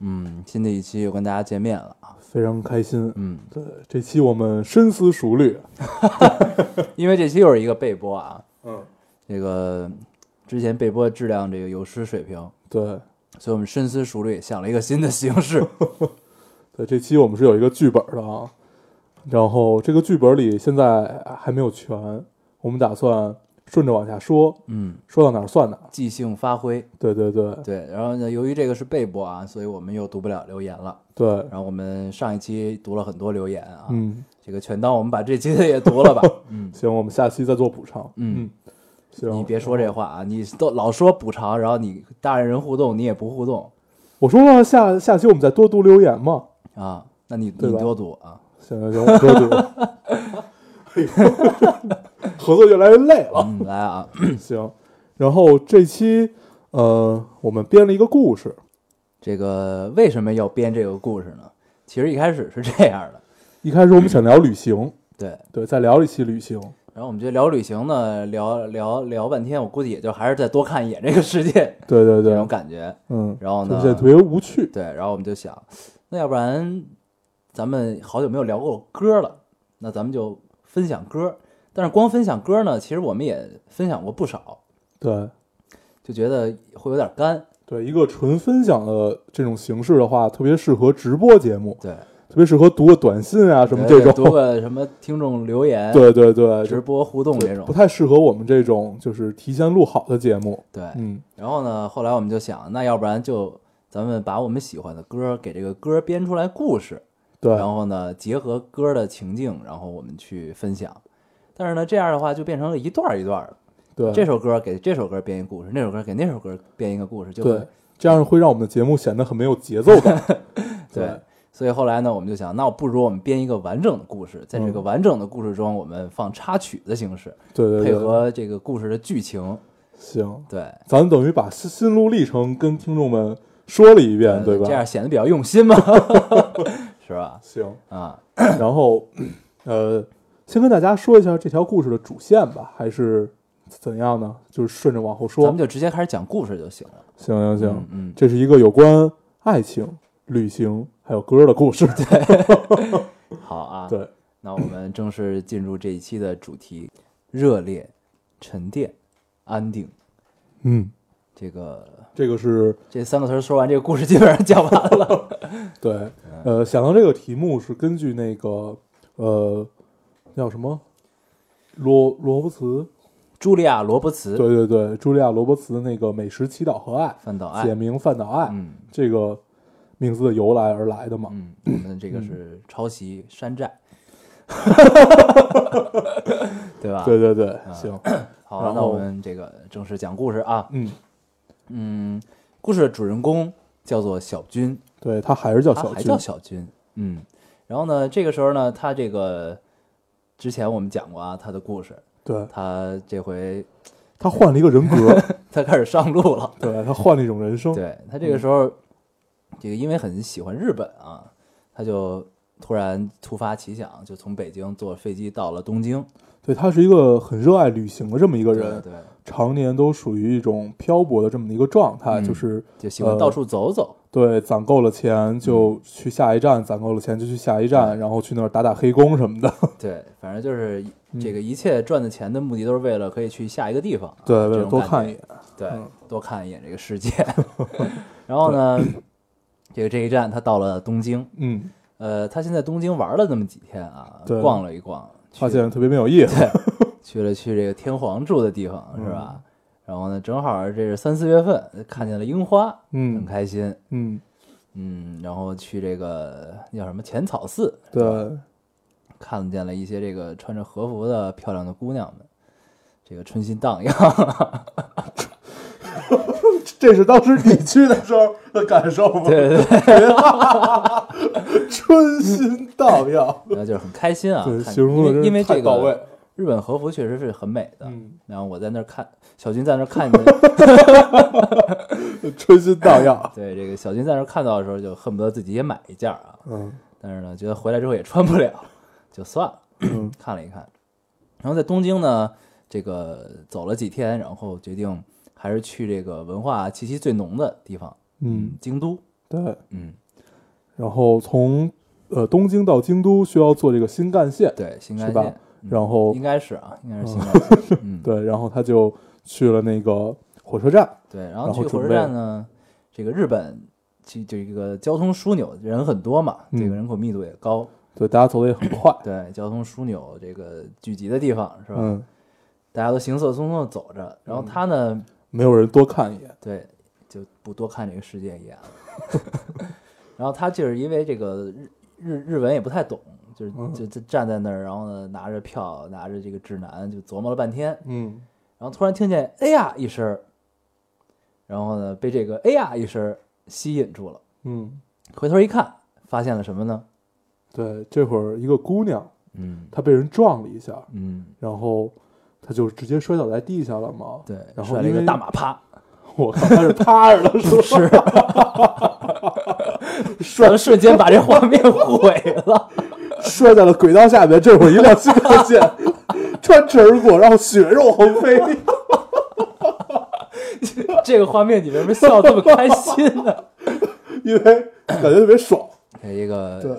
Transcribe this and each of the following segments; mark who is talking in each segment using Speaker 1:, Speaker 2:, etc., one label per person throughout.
Speaker 1: 嗯，新的一期又跟大家见面了啊。
Speaker 2: 非常开心。
Speaker 1: 嗯，
Speaker 2: 对，这期我们深思熟虑。
Speaker 1: 因为这期又是一个备播啊，
Speaker 2: 嗯，
Speaker 1: 这个之前备播的质量这个有失水平，
Speaker 2: 对，
Speaker 1: 所以我们深思熟虑，想了一个新的形式。
Speaker 2: 对，这期我们是有一个剧本的啊，然后这个剧本里现在还没有全，我们打算顺着往下说，
Speaker 1: 嗯，
Speaker 2: 说到哪儿算哪儿。
Speaker 1: 即兴发挥。
Speaker 2: 对对对
Speaker 1: 对，然后呢，由于这个是备播啊，所以我们又读不了留言了。
Speaker 2: 对，
Speaker 1: 然后我们上一期读了很多留言啊，
Speaker 2: 嗯，
Speaker 1: 这个全当我们把这期的也读了吧。嗯，
Speaker 2: 行，我们下期再做补偿。
Speaker 1: 嗯
Speaker 2: 嗯，行，
Speaker 1: 你别说这话啊，你都老说补偿，然后你大人互动你也不互动
Speaker 2: 我说了下下期我们再多读留言嘛。
Speaker 1: 啊，那你你多读啊。
Speaker 2: 行行行，我多读。合作越来越累了。
Speaker 1: 嗯，来啊，
Speaker 2: 行，然后这期呃，我们编了一个故事。
Speaker 1: 这个为什么要编这个故事呢？其实一开始是这样的，
Speaker 2: 一开始我们想聊旅行，
Speaker 1: 对，
Speaker 2: 对，再聊一期旅行。
Speaker 1: 然后我们就聊旅行呢，聊聊聊半天，我估计也就还是再多看一眼这个世界
Speaker 2: 对对对
Speaker 1: 这种，感觉。
Speaker 2: 嗯，
Speaker 1: 然后呢
Speaker 2: 特别无趣。
Speaker 1: 对，然后我们就想，那要不然咱们好久没有聊过歌了，那咱们就分享歌。但是光分享歌呢，其实我们也分享过不少，
Speaker 2: 对
Speaker 1: 就觉得会有点干。
Speaker 2: 对，一个纯分享的这种形式的话，特别适合直播节目，
Speaker 1: 对，
Speaker 2: 特别适合读个短信啊什么这种。
Speaker 1: 读个什么听众留言，
Speaker 2: 对对对，
Speaker 1: 直播互动这种
Speaker 2: 不，太适合我们这种就是提前录好的节目。
Speaker 1: 对。
Speaker 2: 嗯，
Speaker 1: 然后呢，后来我们就想，那要不然就咱们把我们喜欢的歌给这个歌编出来故事，
Speaker 2: 对
Speaker 1: 然后呢，结合歌的情境，然后我们去分享。但是呢，这样的话就变成了一段一段儿的，
Speaker 2: 对，
Speaker 1: 这首歌给这首歌编一个故事，那首歌给那首歌编一个故事，就
Speaker 2: 对，这样会让我们的节目显得很没有节奏感。
Speaker 1: 对。所以后来呢，我们就想，那不如我们编一个完整的故事，在这个
Speaker 2: 嗯
Speaker 1: 完整的故事中，我们放插曲的形式，配
Speaker 2: 对对对，
Speaker 1: 合这个故事的剧情。
Speaker 2: 行，
Speaker 1: 对，
Speaker 2: 咱等于把心心路历程跟听众们说了一遍，
Speaker 1: 呃
Speaker 2: 对吧？
Speaker 1: 这样显得比较用心嘛，是吧？
Speaker 2: 行，
Speaker 1: 啊，
Speaker 2: 然后呃，先跟大家说一下这条故事的主线吧，还是怎样呢？就是顺着往后说
Speaker 1: 咱们。就直接开始讲故事就行了。
Speaker 2: 行行行，
Speaker 1: 嗯嗯，
Speaker 2: 这是一个有关爱情、旅行还有歌的故事。
Speaker 1: 对 好啊。
Speaker 2: 对，
Speaker 1: 那我们正式进入这一期的主题：热烈、沉淀、安定。
Speaker 2: 嗯，
Speaker 1: 这个
Speaker 2: 这个是
Speaker 1: 这三个词儿说完，这个故事基本上讲完了。
Speaker 2: 对，
Speaker 1: 嗯
Speaker 2: 呃，想到这个题目是根据那个呃叫什么？罗罗伯茨，
Speaker 1: 茱莉亚·罗伯茨，
Speaker 2: 对对对，茱莉亚·罗伯茨的那个《美食、祈祷和爱
Speaker 1: 范岛》，爱。
Speaker 2: 写。名范岛爱，
Speaker 1: 嗯。
Speaker 2: 这个名字的由来而来的嘛。
Speaker 1: 嗯，我们这个是抄袭山寨，对吧？
Speaker 2: 对对对，行，
Speaker 1: 好，那我们这个正式讲故事啊。
Speaker 2: 嗯，
Speaker 1: 嗯，故事的主人公叫做小军，
Speaker 2: 对他还是叫小军
Speaker 1: 还叫，小军，嗯，然后呢，这个时候呢，他这个之前我们讲过啊，他的故事，
Speaker 2: 对。
Speaker 1: 他这回
Speaker 2: 他换了一个人格，
Speaker 1: 他开始上路了，
Speaker 2: 对他换了一种人生，
Speaker 1: 对他这个时候，这个因为很喜欢日本啊，他就突然突发奇想，就从北京坐飞机到了东京，
Speaker 2: 对他是一个很热爱旅行的这么一个人，
Speaker 1: 对对，
Speaker 2: 常年都属于一种漂泊的这么一个状态，
Speaker 1: 嗯
Speaker 2: 就是
Speaker 1: 就喜欢到处走走，
Speaker 2: 对攒够了钱
Speaker 1: 嗯
Speaker 2: 就去下一站，攒够了钱就去下一站，然后去那儿打打黑工什么的，
Speaker 1: 对，反正就是
Speaker 2: 嗯。
Speaker 1: 这个一切赚的钱的目的都是为了可以去下一个地方啊，
Speaker 2: 对，为了多看一眼，
Speaker 1: 对，
Speaker 2: 嗯。
Speaker 1: 多看一眼这个世界。然后呢，这个这一站他到了东京，
Speaker 2: 嗯，
Speaker 1: 呃，他现在东京玩了那么几天啊，
Speaker 2: 对。
Speaker 1: 逛了一逛，去
Speaker 2: 发现特别没有意思，
Speaker 1: 对，去了去这个天皇住的地方是吧？
Speaker 2: 嗯
Speaker 1: 然后呢，正好这是三四月份，看见了樱花，很
Speaker 2: 嗯
Speaker 1: 开心。
Speaker 2: 嗯，
Speaker 1: 嗯，然后去这个叫什么浅草寺，
Speaker 2: 对，
Speaker 1: 看见了一些这个穿着和服的漂亮的姑娘们，这个春心荡漾。
Speaker 2: 这是当时你去的时候的感受吗？
Speaker 1: 对对对，
Speaker 2: 春心荡漾，
Speaker 1: 那就是很开心啊，
Speaker 2: 对，形容的
Speaker 1: 因为这
Speaker 2: 是太到位
Speaker 1: 个。日本和服确实是很美的。
Speaker 2: 嗯，
Speaker 1: 然后我在那儿看，小军在那儿看见，
Speaker 2: 春心荡漾。
Speaker 1: 对这个小军在那儿看到的时候，就恨不得自己也买一件儿啊。
Speaker 2: 嗯
Speaker 1: 但是呢，觉得回来之后也穿不了，就算了。
Speaker 2: 嗯
Speaker 1: 看了一看，然后在东京呢，这个走了几天，然后决定还是去这个文化气息最浓的地方，
Speaker 2: 嗯，
Speaker 1: 京都。
Speaker 2: 对。
Speaker 1: 嗯，
Speaker 2: 然后从呃东京到京都需要坐这个新干线，
Speaker 1: 对，新干线。嗯
Speaker 2: 然后
Speaker 1: 应该是啊，应该是新干线。嗯，
Speaker 2: 对，然后他就去了那个火车站。
Speaker 1: 对，然后去火车站呢，这个日本其这个交通枢纽人很多嘛，这个
Speaker 2: 嗯
Speaker 1: 人口密度也高，
Speaker 2: 对，大家走的也很快。
Speaker 1: 对，交通枢纽这个聚集的地方是吧？
Speaker 2: 嗯，
Speaker 1: 大家都行色匆匆的走着，然后他呢，
Speaker 2: 没有人多看一眼。
Speaker 1: 对，就不多看这个世界一眼了。然后他就是因为这个日日日文也不太懂，就是
Speaker 2: 嗯。
Speaker 1: 就就站在那儿，然后呢拿着票，拿着这个指南，就琢磨了半天，
Speaker 2: 嗯。
Speaker 1: 然后突然听见哎呀一声，然后呢被这个哎呀一声吸引住了，
Speaker 2: 嗯，
Speaker 1: 回头一看，发现了什么呢？
Speaker 2: 对，这会儿一个姑娘，
Speaker 1: 嗯。
Speaker 2: 她被人撞了一下，
Speaker 1: 嗯，
Speaker 2: 然后她就直接摔倒在地下了嘛。
Speaker 1: 对，
Speaker 2: 然后
Speaker 1: 摔了一个大马趴，
Speaker 2: 我靠，他是趴着的，是不？
Speaker 1: 是，摔瞬间把这画面毁了。
Speaker 2: 摔在了轨道下面。这会儿一辆新干线穿驰而过，然后血肉横飞。
Speaker 1: 这个画面你为什么笑这么开心呢？
Speaker 2: 因为感觉特别爽。
Speaker 1: 这一个
Speaker 2: 对，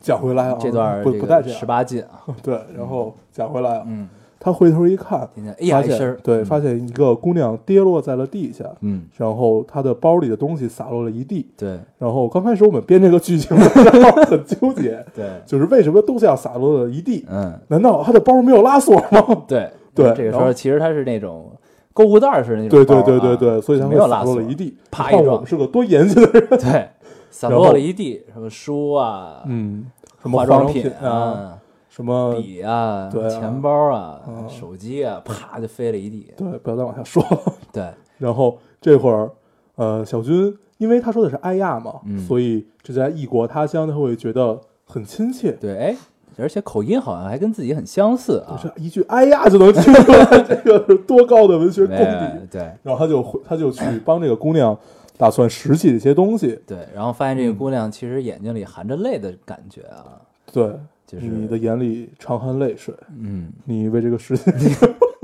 Speaker 2: 讲回来啊，
Speaker 1: 这段
Speaker 2: 不
Speaker 1: 这
Speaker 2: 不带这样
Speaker 1: 个十。八禁啊，
Speaker 2: 对，然后讲回来啊，
Speaker 1: 嗯，
Speaker 2: 他回头一看，发现对，
Speaker 1: 嗯
Speaker 2: 发现一个姑娘跌落在了地下，
Speaker 1: 嗯，
Speaker 2: 然后她的包里的东西洒落了一地。
Speaker 1: 对
Speaker 2: 然后刚开始我们编这个剧情的时候 很纠结，
Speaker 1: 对，
Speaker 2: 就是为什么东西要洒落了一地？
Speaker 1: 嗯，
Speaker 2: 难道她的包没有拉锁吗？
Speaker 1: 对
Speaker 2: 对
Speaker 1: 这个时候其实它是那种购物袋儿似的那种
Speaker 2: 对对对对对，所以它
Speaker 1: 没
Speaker 2: 会洒
Speaker 1: 有拉锁
Speaker 2: 落了一地。
Speaker 1: 啪一撞
Speaker 2: 是个多严谨的人。
Speaker 1: 对，洒落了一地，什么书啊，
Speaker 2: 嗯，什么
Speaker 1: 化妆
Speaker 2: 品
Speaker 1: 品啊，
Speaker 2: 什么
Speaker 1: 笔啊，
Speaker 2: 对啊
Speaker 1: 钱包啊，
Speaker 2: 嗯
Speaker 1: 手机啊，啪就飞了一地。
Speaker 2: 对，不要再往下说了。
Speaker 1: 对，
Speaker 2: 然后这会儿，呃，小军因为他说的是哎呀嘛，
Speaker 1: 嗯
Speaker 2: 所以这在异国他乡他会觉得很亲切。
Speaker 1: 对，哎，而且口音好像还跟自己很相似啊。
Speaker 2: 就是一句“哎呀”就能听出来 这个是多高的文学功底。
Speaker 1: 对
Speaker 2: 然后他就回他就去帮这个姑娘打算拾起这些东西。
Speaker 1: 对，然后发现这个
Speaker 2: 嗯
Speaker 1: 姑娘其实眼睛里含着泪的感觉啊，
Speaker 2: 对，
Speaker 1: 就是
Speaker 2: 你的眼里常含泪水，
Speaker 1: 嗯，
Speaker 2: 你为这个世界，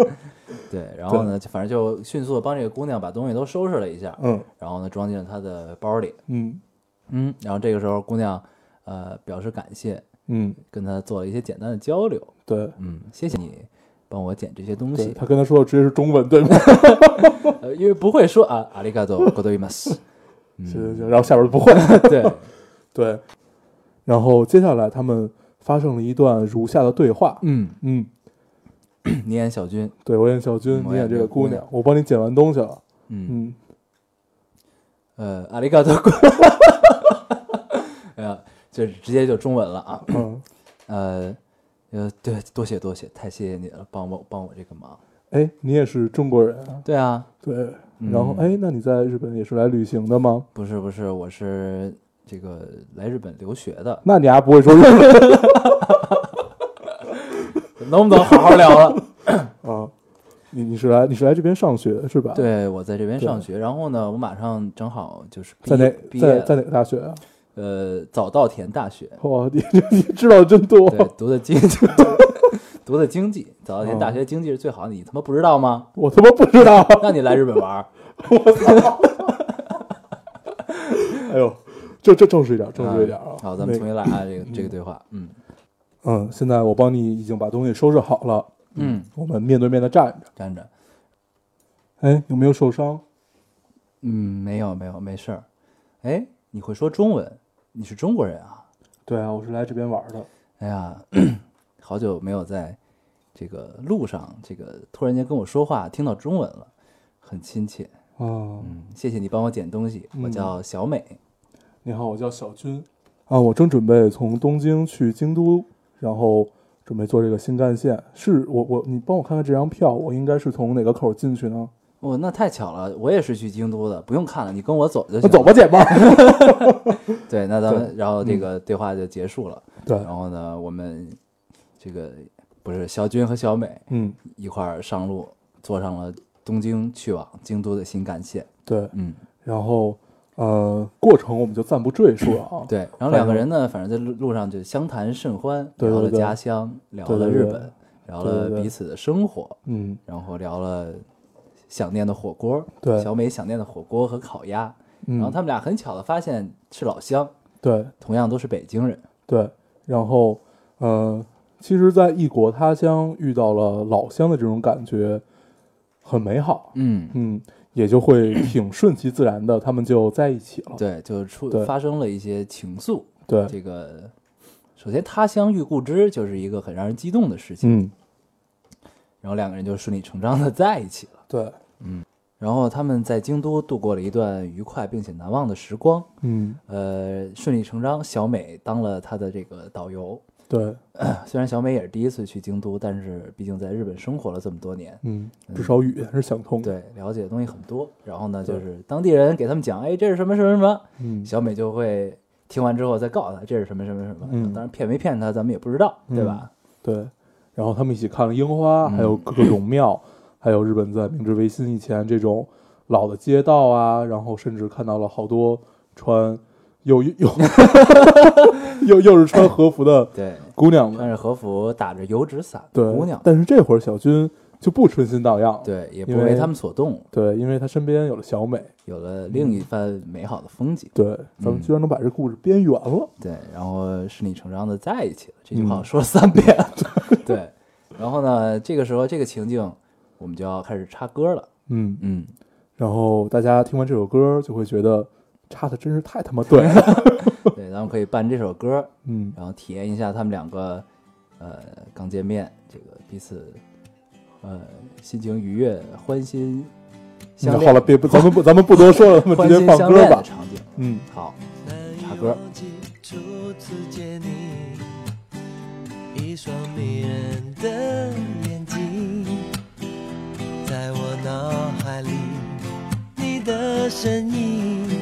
Speaker 1: 对，然后呢，就反正就迅速的帮这个姑娘把东西都收拾了一下，
Speaker 2: 嗯
Speaker 1: 然后呢装进了她的包里，
Speaker 2: 嗯
Speaker 1: 嗯，然后这个时候姑娘呃表示感谢，
Speaker 2: 嗯，
Speaker 1: 跟她做了一些简单的交流，
Speaker 2: 对
Speaker 1: 嗯，谢谢你帮我捡这些东
Speaker 2: 对，
Speaker 1: 西，
Speaker 2: 他跟他说的直接是中文，对吗？
Speaker 1: 呃，因为不会说啊，阿里嘎多，ございます，
Speaker 2: 行行行，然后下边就不会。
Speaker 1: 对，
Speaker 2: 对，然后接下来他们 发生了一段如下的对话。
Speaker 1: 嗯，
Speaker 2: 嗯，
Speaker 1: 你演小军，
Speaker 2: 对我演小军
Speaker 1: 嗯，
Speaker 2: 你演这个姑娘，我帮你捡完东西了。
Speaker 1: 嗯，
Speaker 2: 嗯，
Speaker 1: 呃，阿里嘎多，哎呀，就直接就中文了啊，
Speaker 2: 嗯，
Speaker 1: 呃，呃，对，多谢多谢，太谢谢你了，帮我帮我这个忙，
Speaker 2: 哎，你也是中国人啊？
Speaker 1: 对啊，
Speaker 2: 对，
Speaker 1: 嗯。
Speaker 2: 然后哎，那你在日本也是来旅行的吗？
Speaker 1: 不是不是，我是这个来日本留学的，
Speaker 2: 那你还不会说日文
Speaker 1: 能不能好好聊了？
Speaker 2: 啊？你你是来你是来这边上学是吧？，
Speaker 1: 对，我在这边上学，然后呢，我马上正好就是毕
Speaker 2: 在哪
Speaker 1: 业毕业
Speaker 2: 在在哪个大学啊？
Speaker 1: 呃早稻田大学，
Speaker 2: 哇，你你知道的真多。
Speaker 1: 对，读的经济读的经济，早稻田大学经济是最好的，你他妈不知道吗？
Speaker 2: 我他妈不知道。
Speaker 1: 那你来日本玩我操？
Speaker 2: 哎呦，这这正式一点，正式一点啊。
Speaker 1: 好，咱们重新来啊，这个这个对话，嗯
Speaker 2: 嗯，现在我帮你已经把东西收拾好了。
Speaker 1: 嗯，
Speaker 2: 我们面对面的站着。
Speaker 1: 站着，
Speaker 2: 哎，有没有受伤？
Speaker 1: 嗯，没有没有，没事儿。哎，你会说中文？你是中国人啊？
Speaker 2: 对啊，我是来这边玩的。
Speaker 1: 哎呀，好久没有在这个路上，这个突然间跟我说话，听到中文了，很亲切。
Speaker 2: 哦，
Speaker 1: 嗯，谢谢你帮我捡东西，我
Speaker 2: 嗯
Speaker 1: 叫小美。
Speaker 2: 你好，我叫小军。啊，我正准备从东京去京都，然后准备坐这个新干线。是我我你帮我看看这张票，我应该是从哪个口进去呢？
Speaker 1: 哦，那太巧了，我也是去京都的，不用看了，你跟我走就
Speaker 2: 那
Speaker 1: 行。
Speaker 2: 走吧。姐们儿。
Speaker 1: 对，那咱们然后这
Speaker 2: 嗯
Speaker 1: 个对话就结束了。
Speaker 2: 对，
Speaker 1: 然后呢，我们这个不是小军和小美
Speaker 2: 嗯，
Speaker 1: 一块儿上路，坐上了东京去往京都的新干线。
Speaker 2: 对，
Speaker 1: 嗯，
Speaker 2: 然后呃，过程我们就暂不赘述了啊。
Speaker 1: 对。然后两个人呢，反正在路路上就相谈甚欢，聊了家乡，聊了日本，聊了彼此的生活，
Speaker 2: 嗯，
Speaker 1: 然后聊了想念的火锅，
Speaker 2: 对
Speaker 1: 小美想念的火锅和烤鸭。
Speaker 2: 嗯，
Speaker 1: 然后他们俩很巧的发现是老乡，
Speaker 2: 对
Speaker 1: 同样都是北京人。
Speaker 2: 对，然后呃，其实，在异国他乡遇到了老乡的这种感觉很美好，
Speaker 1: 嗯，
Speaker 2: 嗯，也就会 挺顺其自然的，他们就在一起了。
Speaker 1: 对，就出发生了一些情愫。
Speaker 2: 对，
Speaker 1: 这个首先他乡遇故知就是一个很让人激动的事情，
Speaker 2: 嗯，
Speaker 1: 然后两个人就顺理成章的在一起了。
Speaker 2: 对，嗯
Speaker 1: 然后他们在京都度过了一段愉快并且难忘的时光。
Speaker 2: 嗯，
Speaker 1: 呃，顺理成章，小美当了他的这个导游。
Speaker 2: 对，
Speaker 1: 虽然小美也是第一次去京都，但是毕竟在日本生活了这么多年，
Speaker 2: 嗯，至少语言是想通的。
Speaker 1: 对，了解的东西很多。然后呢，就是当地人给他们讲，哎，这是什么什么什么，
Speaker 2: 嗯，
Speaker 1: 小美就会听完之后再告诉他这是什么什么什么。
Speaker 2: 嗯
Speaker 1: 当然骗没骗他，咱们也不知道，对吧？
Speaker 2: 对。然后他们一起看了樱花，
Speaker 1: 嗯
Speaker 2: 还有各种庙，还有日本在明治维新以前这种老的街道啊，然后甚至看到了好多穿又 又又又是穿和服的
Speaker 1: 对，
Speaker 2: 姑娘们。
Speaker 1: 穿着和服，打着油纸伞，
Speaker 2: 的，
Speaker 1: 姑娘，
Speaker 2: 但是这会儿小军就不春心荡漾了。
Speaker 1: 对，也不
Speaker 2: 为
Speaker 1: 为他们所动，
Speaker 2: 对，因为他身边有了小美。
Speaker 1: 有了另一番美好的风景。
Speaker 2: 对，咱们居然能把这故事编圆了。
Speaker 1: 对，然后顺理成章的在一起了。这句话
Speaker 2: 嗯
Speaker 1: 我说了三遍。对，然后呢，这个时候这个情境，我们就要开始插歌了。
Speaker 2: 嗯，
Speaker 1: 嗯，
Speaker 2: 然后大家听完这首歌就会觉得插的真是太他妈对了。
Speaker 1: 对，咱们可以伴这首歌，
Speaker 2: 嗯，
Speaker 1: 然后体验一下他们两个，呃，刚见面，这个彼此，呃，心情愉悦，欢欣相恋，
Speaker 2: 好了，别不，咱们不，咱们不多说了，咱们直接放歌吧。
Speaker 1: 场景。
Speaker 2: 嗯，
Speaker 1: 好，插歌
Speaker 3: 忘记初次见你，一双迷人的眼睛，在我脑海里，你的身影挥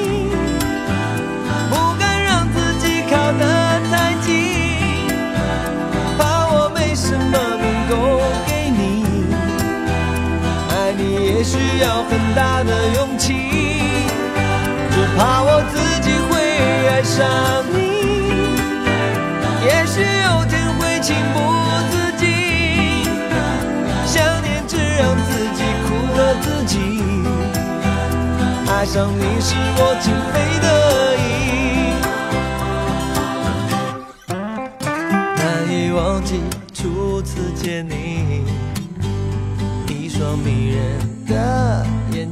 Speaker 3: 大的勇气。只怕我自己会爱上你，也许有天会情不自禁，想念只让自己苦了自己。爱上你是我情非得已，难以忘记初次见你，一双迷人的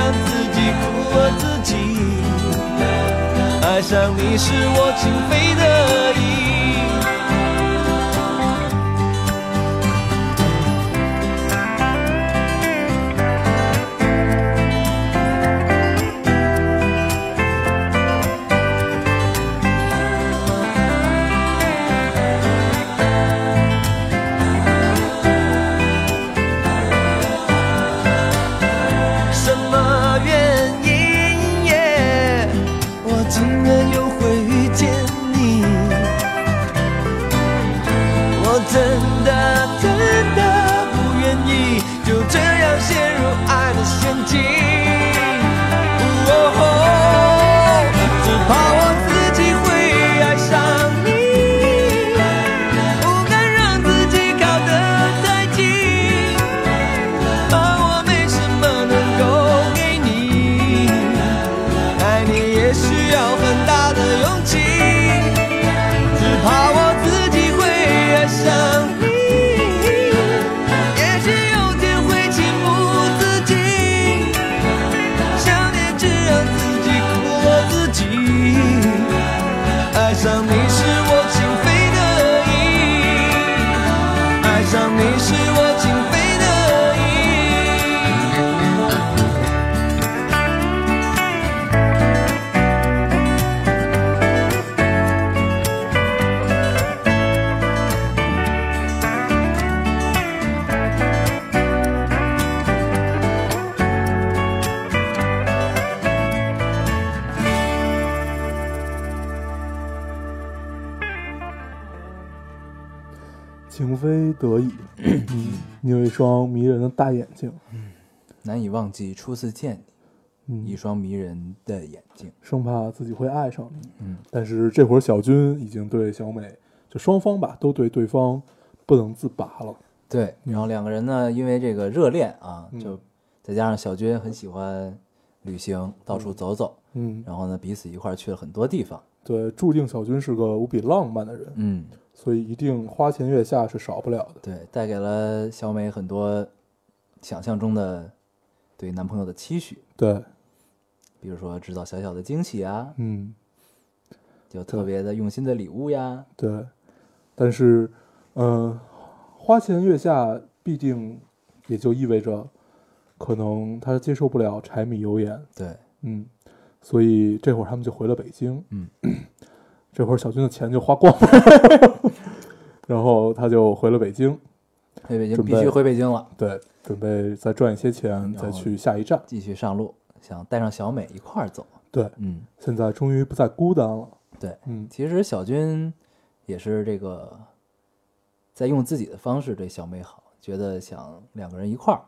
Speaker 3: 让自己苦了自己，爱上你是我情非得已。
Speaker 2: 大眼睛。
Speaker 1: 嗯难以忘记初次见你，
Speaker 2: 嗯
Speaker 1: 一，双迷人的眼睛。
Speaker 2: 生怕自己会爱上你。
Speaker 1: 嗯，
Speaker 2: 但是这会儿小军已经对小美，就双方吧，都对对方不能自拔了。
Speaker 1: 对，然后两个人呢，因为这个热恋啊，
Speaker 2: 嗯
Speaker 1: 就再加上小军很喜欢旅行，到处走走，
Speaker 2: 嗯，
Speaker 1: 然后呢，彼此一块儿去了很多地方。
Speaker 2: 对，注定小军是个无比浪漫的人，
Speaker 1: 嗯，
Speaker 2: 所以一定花前月下是少不了的。
Speaker 1: 对，带给了小美很多想象中的对男朋友的期许，
Speaker 2: 对，
Speaker 1: 比如说制造小小的惊喜啊，
Speaker 2: 嗯，
Speaker 1: 就特别的用心的礼物呀。
Speaker 2: 对。但是，嗯、花前月下必定也就意味着，可能他接受不了柴米油盐。
Speaker 1: 对，
Speaker 2: 嗯，所以这会儿他们就回了北京。
Speaker 1: 嗯，
Speaker 2: 这会儿小军的钱就花光了，然后他就回了北京。
Speaker 1: 回北京必须回北京了，
Speaker 2: 对，准备再赚一些钱，再去下一站。
Speaker 1: 继续上路，想带上小美一块儿走。
Speaker 2: 对，
Speaker 1: 嗯，
Speaker 2: 现在终于不再孤单了。
Speaker 1: 对，
Speaker 2: 嗯，
Speaker 1: 其实小军也是这个在用自己的方式对小美好，觉得想两个人一块儿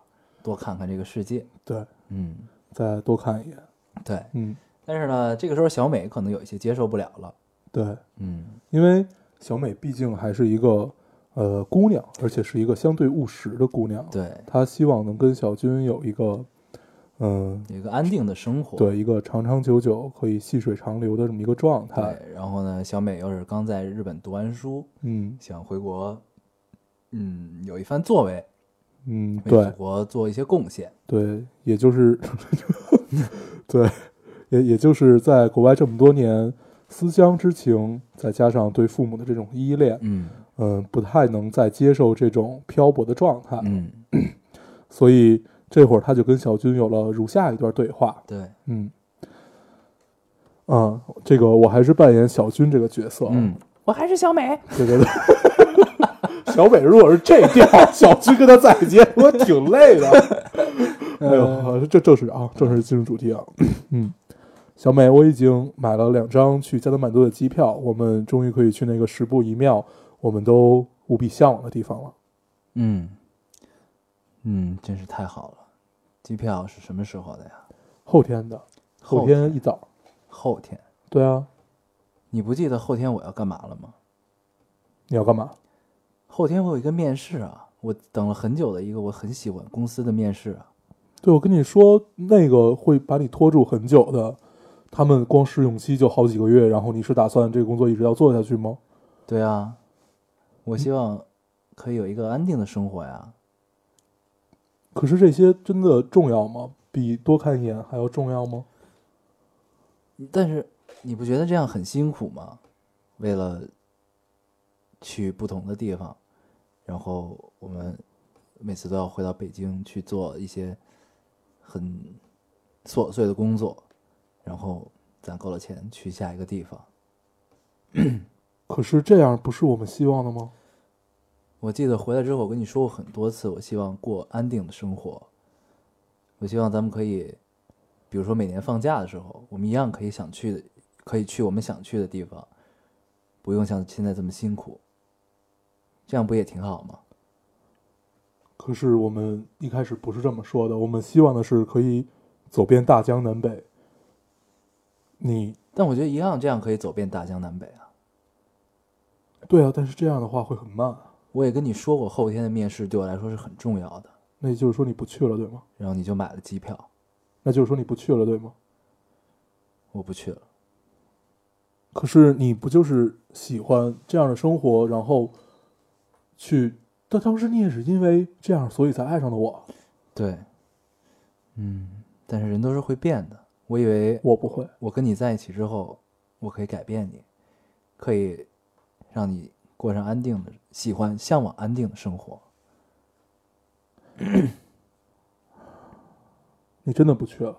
Speaker 1: 多看看这个世界。
Speaker 2: 对，
Speaker 1: 嗯，
Speaker 2: 再多看一眼。
Speaker 1: 对。
Speaker 2: 嗯，
Speaker 1: 但是呢，这个时候小美可能有一些接受不了了。
Speaker 2: 对，
Speaker 1: 嗯，
Speaker 2: 因为小美毕竟还是一个呃姑娘，而且是一个相对务实的姑娘。，
Speaker 1: 对，
Speaker 2: 她希望能跟小军有一个嗯、
Speaker 1: 有一个安定的生活。
Speaker 2: 对，一个长长久久可以细水长流的这么一个状态。
Speaker 1: 对，然后呢，小美又是刚在日本读完书，
Speaker 2: 嗯
Speaker 1: 想回国，嗯，有一番作为，
Speaker 2: 嗯，对
Speaker 1: 祖国做一些贡献。
Speaker 2: 对，也就是 对，也也就是在国外这么多年，思乡之情，再加上对父母的这种依恋，
Speaker 1: 嗯
Speaker 2: 嗯，不太能再接受这种漂泊的状态，
Speaker 1: 嗯，
Speaker 2: 所以这会儿他就跟小军有了如下一段对话，
Speaker 1: 对，
Speaker 2: 嗯，啊，这个我还是扮演小军这个角色，
Speaker 1: 嗯，我还是小美。
Speaker 2: 对对对。小美如果是这调，小军跟他在一起，我挺累的。哎呦，这正是啊，正是进入主题啊。嗯，小美，我已经买了两张去加德满都的机票，我们终于可以去那个十步一庙，我们都无比向往的地方了。
Speaker 1: 嗯嗯，真是太好了。机票是什么时候的呀？
Speaker 2: 后天的，后
Speaker 1: 后
Speaker 2: 天一早。
Speaker 1: 后天。
Speaker 2: 对啊，
Speaker 1: 你不记得后天我要干嘛了吗？
Speaker 2: 你要干嘛？
Speaker 1: 后天我有一个面试啊，我等了很久的一个我很喜欢公司的面试啊。
Speaker 2: 对，我跟你说，那个会把你拖住很久的，他们光试用期就好几个月，然后你是打算这个工作一直要做下去吗？
Speaker 1: 对啊，我希望可以有一个安定的生活呀。
Speaker 2: 可是这些真的重要吗？比多看一眼还要重要吗？
Speaker 1: 但是你不觉得这样很辛苦吗？为了去不同的地方，然后我们每次都要回到北京去做一些很琐碎的工作，然后攒够了钱去下一个地方。
Speaker 2: 可是这样不是我们希望的吗？
Speaker 1: 我记得回来之后，我跟你说过很多次，我希望过安定的生活。我希望咱们可以，比如说每年放假的时候，我们一样可以想去的，可以去我们想去的地方，不用像现在这么辛苦。这样不也挺好吗？
Speaker 2: 可是我们一开始不是这么说的，我们希望的是可以走遍大江南北。你
Speaker 1: 但我觉得一样，这样可以走遍大江南北啊。
Speaker 2: 对啊，但是这样的话会很慢啊。
Speaker 1: 我也跟你说过，后天的面试对我来说是很重要的。
Speaker 2: 那也就是说你不去了，对吗？
Speaker 1: 然后你就买了机票，
Speaker 2: 那就是说你不去了，对吗？
Speaker 1: 我不去了。
Speaker 2: 可是你不就是喜欢这样的生活，然后去？但当时你也是因为这样，所以才爱上的我。
Speaker 1: 对，嗯，但是人都是会变的。我以为
Speaker 2: 我不会，
Speaker 1: 我跟你在一起之后，我可以改变你，可以让你过上安定的、喜欢、向往安定的生活。
Speaker 2: 你真的不去了。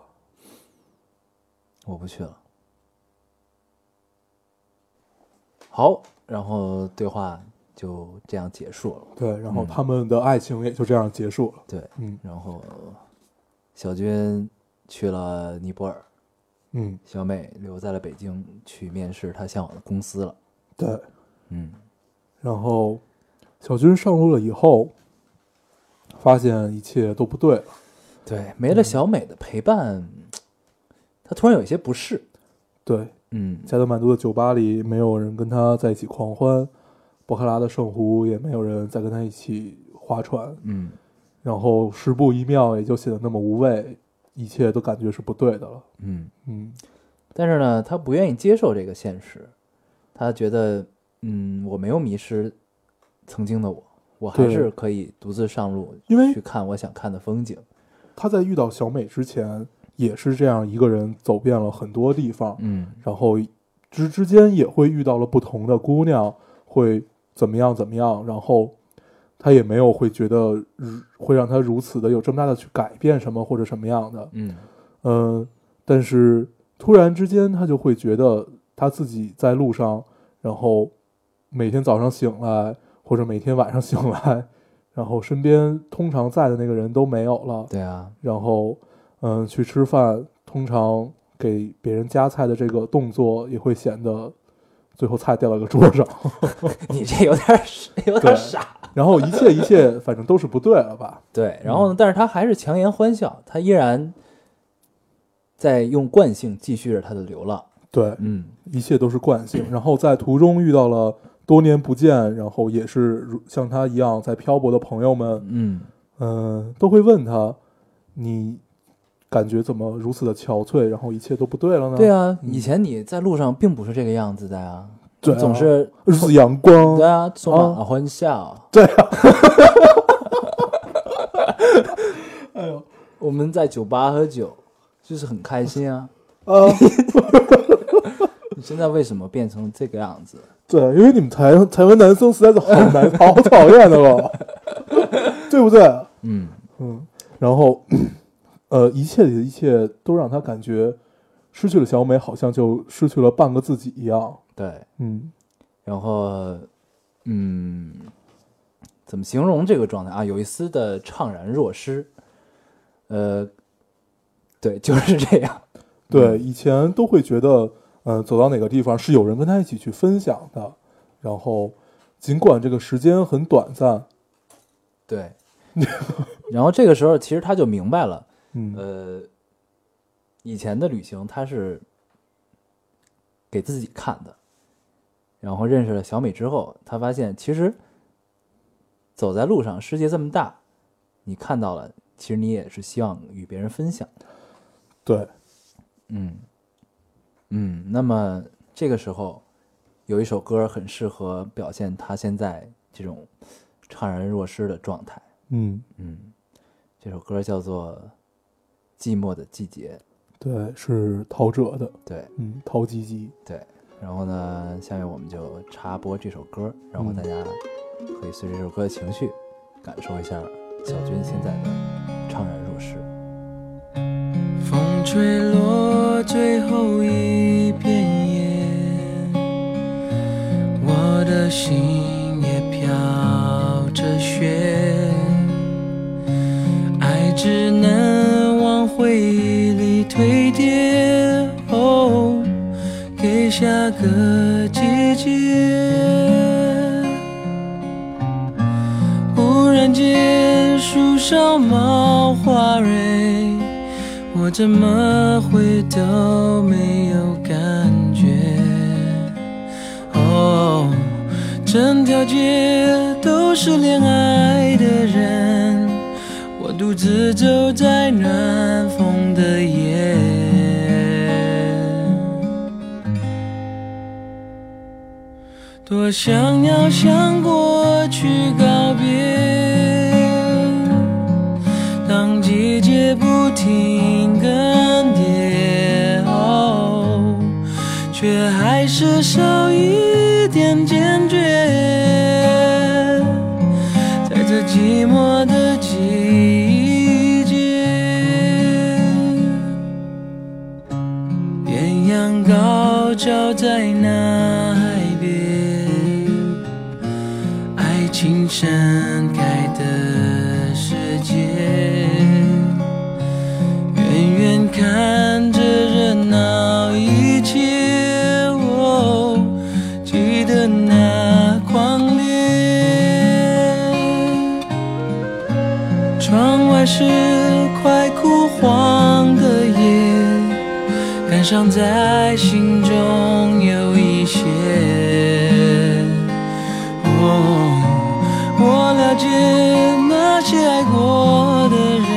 Speaker 1: 我不去了。好，然后对话就这样结束了。
Speaker 2: 对，然后
Speaker 1: 嗯
Speaker 2: 他们的爱情也就这样结束了。
Speaker 1: 对，
Speaker 2: 嗯
Speaker 1: 然后小军去了尼泊尔，
Speaker 2: 嗯，
Speaker 1: 小美留在了北京去面试她向往的公司了。
Speaker 2: 对。
Speaker 1: 嗯
Speaker 2: 然后小军上路了以后，发现一切都不对了。
Speaker 1: 对，没了小美的陪伴，他突然有一些不适。
Speaker 2: 对，
Speaker 1: 嗯，
Speaker 2: 加德满都的酒吧里没有人跟他在一起狂欢，博克拉的圣湖也没有人再跟他一起划船，
Speaker 1: 嗯，
Speaker 2: 然后十步一庙也就显得那么无味，一切都感觉是不对的了。
Speaker 1: 嗯，
Speaker 2: 嗯，
Speaker 1: 但是呢，他不愿意接受这个现实，他觉得，嗯，我没有迷失曾经的我，我还是可以独自上路，
Speaker 2: 因为
Speaker 1: 去看我想看的风景。
Speaker 2: 他在遇到小美之前也是这样一个人走遍了很多地方，
Speaker 1: 嗯
Speaker 2: 然后之之间也会遇到了不同的姑娘，会怎么样怎么样，然后他也没有会觉得会让他如此的有这么大的去改变什么或者什么样的，
Speaker 1: 嗯
Speaker 2: 嗯，但是突然之间他就会觉得他自己在路上，然后每天早上醒来或者每天晚上醒来，然后身边通常在的那个人都没有了，
Speaker 1: 对啊，
Speaker 2: 然后，嗯，去吃饭，通常给别人夹菜的这个动作也会显得最后菜掉到个桌上，
Speaker 1: 你这有点有点傻。
Speaker 2: 然后一切一切反正都是不对了吧？
Speaker 1: 对，然后呢，但是他还是强颜欢笑，他依然在用惯性继续着他的流浪。
Speaker 2: 对，
Speaker 1: 嗯
Speaker 2: 一切都是惯性。然后在途中遇到了多年不见，然后也是如像他一样在漂泊的朋友们，
Speaker 1: 嗯
Speaker 2: 嗯、都会问他，你感觉怎么如此的憔悴？然后一切都不对了呢？
Speaker 1: 对，啊，
Speaker 2: 嗯
Speaker 1: 以前你在路上并不是这个样子的呀，
Speaker 2: 对啊
Speaker 1: 总是
Speaker 2: 如此阳光，
Speaker 1: 对啊，充满
Speaker 2: 啊
Speaker 1: 了欢笑。
Speaker 2: 对啊，哎呦
Speaker 1: 我们在酒吧喝酒，就是很开心啊。
Speaker 2: 啊。
Speaker 1: 你现在为什么变成这个样子？
Speaker 2: 对，因为你们台台湾男生实在是好难好讨厌的了，对不对？
Speaker 1: 嗯
Speaker 2: 嗯，然后 呃，一切的一切都让他感觉失去了小美，好像就失去了半个自己一样。
Speaker 1: 对，
Speaker 2: 嗯
Speaker 1: 然后嗯，怎么形容这个状态啊？有一丝的怅然若失。呃，对，就是这样。
Speaker 2: 对，以前都会觉得，呃，走到哪个地方是有人跟他一起去分享的，然后尽管这个时间很短暂，
Speaker 1: 对，然后这个时候其实他就明白了，
Speaker 2: 嗯，
Speaker 1: 呃，以前的旅行他是给自己看的，然后认识了小美之后，他发现其实走在路上，世界这么大，你看到了，其实你也是希望与别人分享的。
Speaker 2: 对，
Speaker 1: 嗯嗯，那么这个时候有一首歌很适合表现他现在这种怅然若失的状态。
Speaker 2: 嗯，
Speaker 1: 嗯，这首歌叫做《寂寞的季节》。
Speaker 2: 对，是陶喆的，
Speaker 1: 对
Speaker 2: 嗯，陶吉吉，
Speaker 1: 对，然后呢，下面我们就插播这首歌，然后
Speaker 2: 嗯
Speaker 1: 大家可以随着这首歌的情绪，感受一下小军现在的怅然若失。
Speaker 3: 风吹落最后一心也飘着雪，爱只能往回忆里堆叠，哦，给下个季节。忽然间，树上冒花蕊。我怎么会都没有整条街都是恋爱的人，我独自走在暖风的夜。多想要向过去告别。当季节不停更迭，哦，却还是少一那光点，窗外是快枯黄的叶，感伤在心中有一些。哦，我了解那些爱过的人，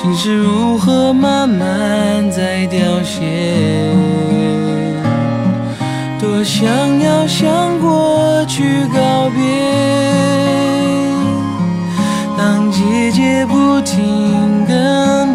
Speaker 3: 心是如何慢慢在凋谢。多想要向过去告别，当季节不停更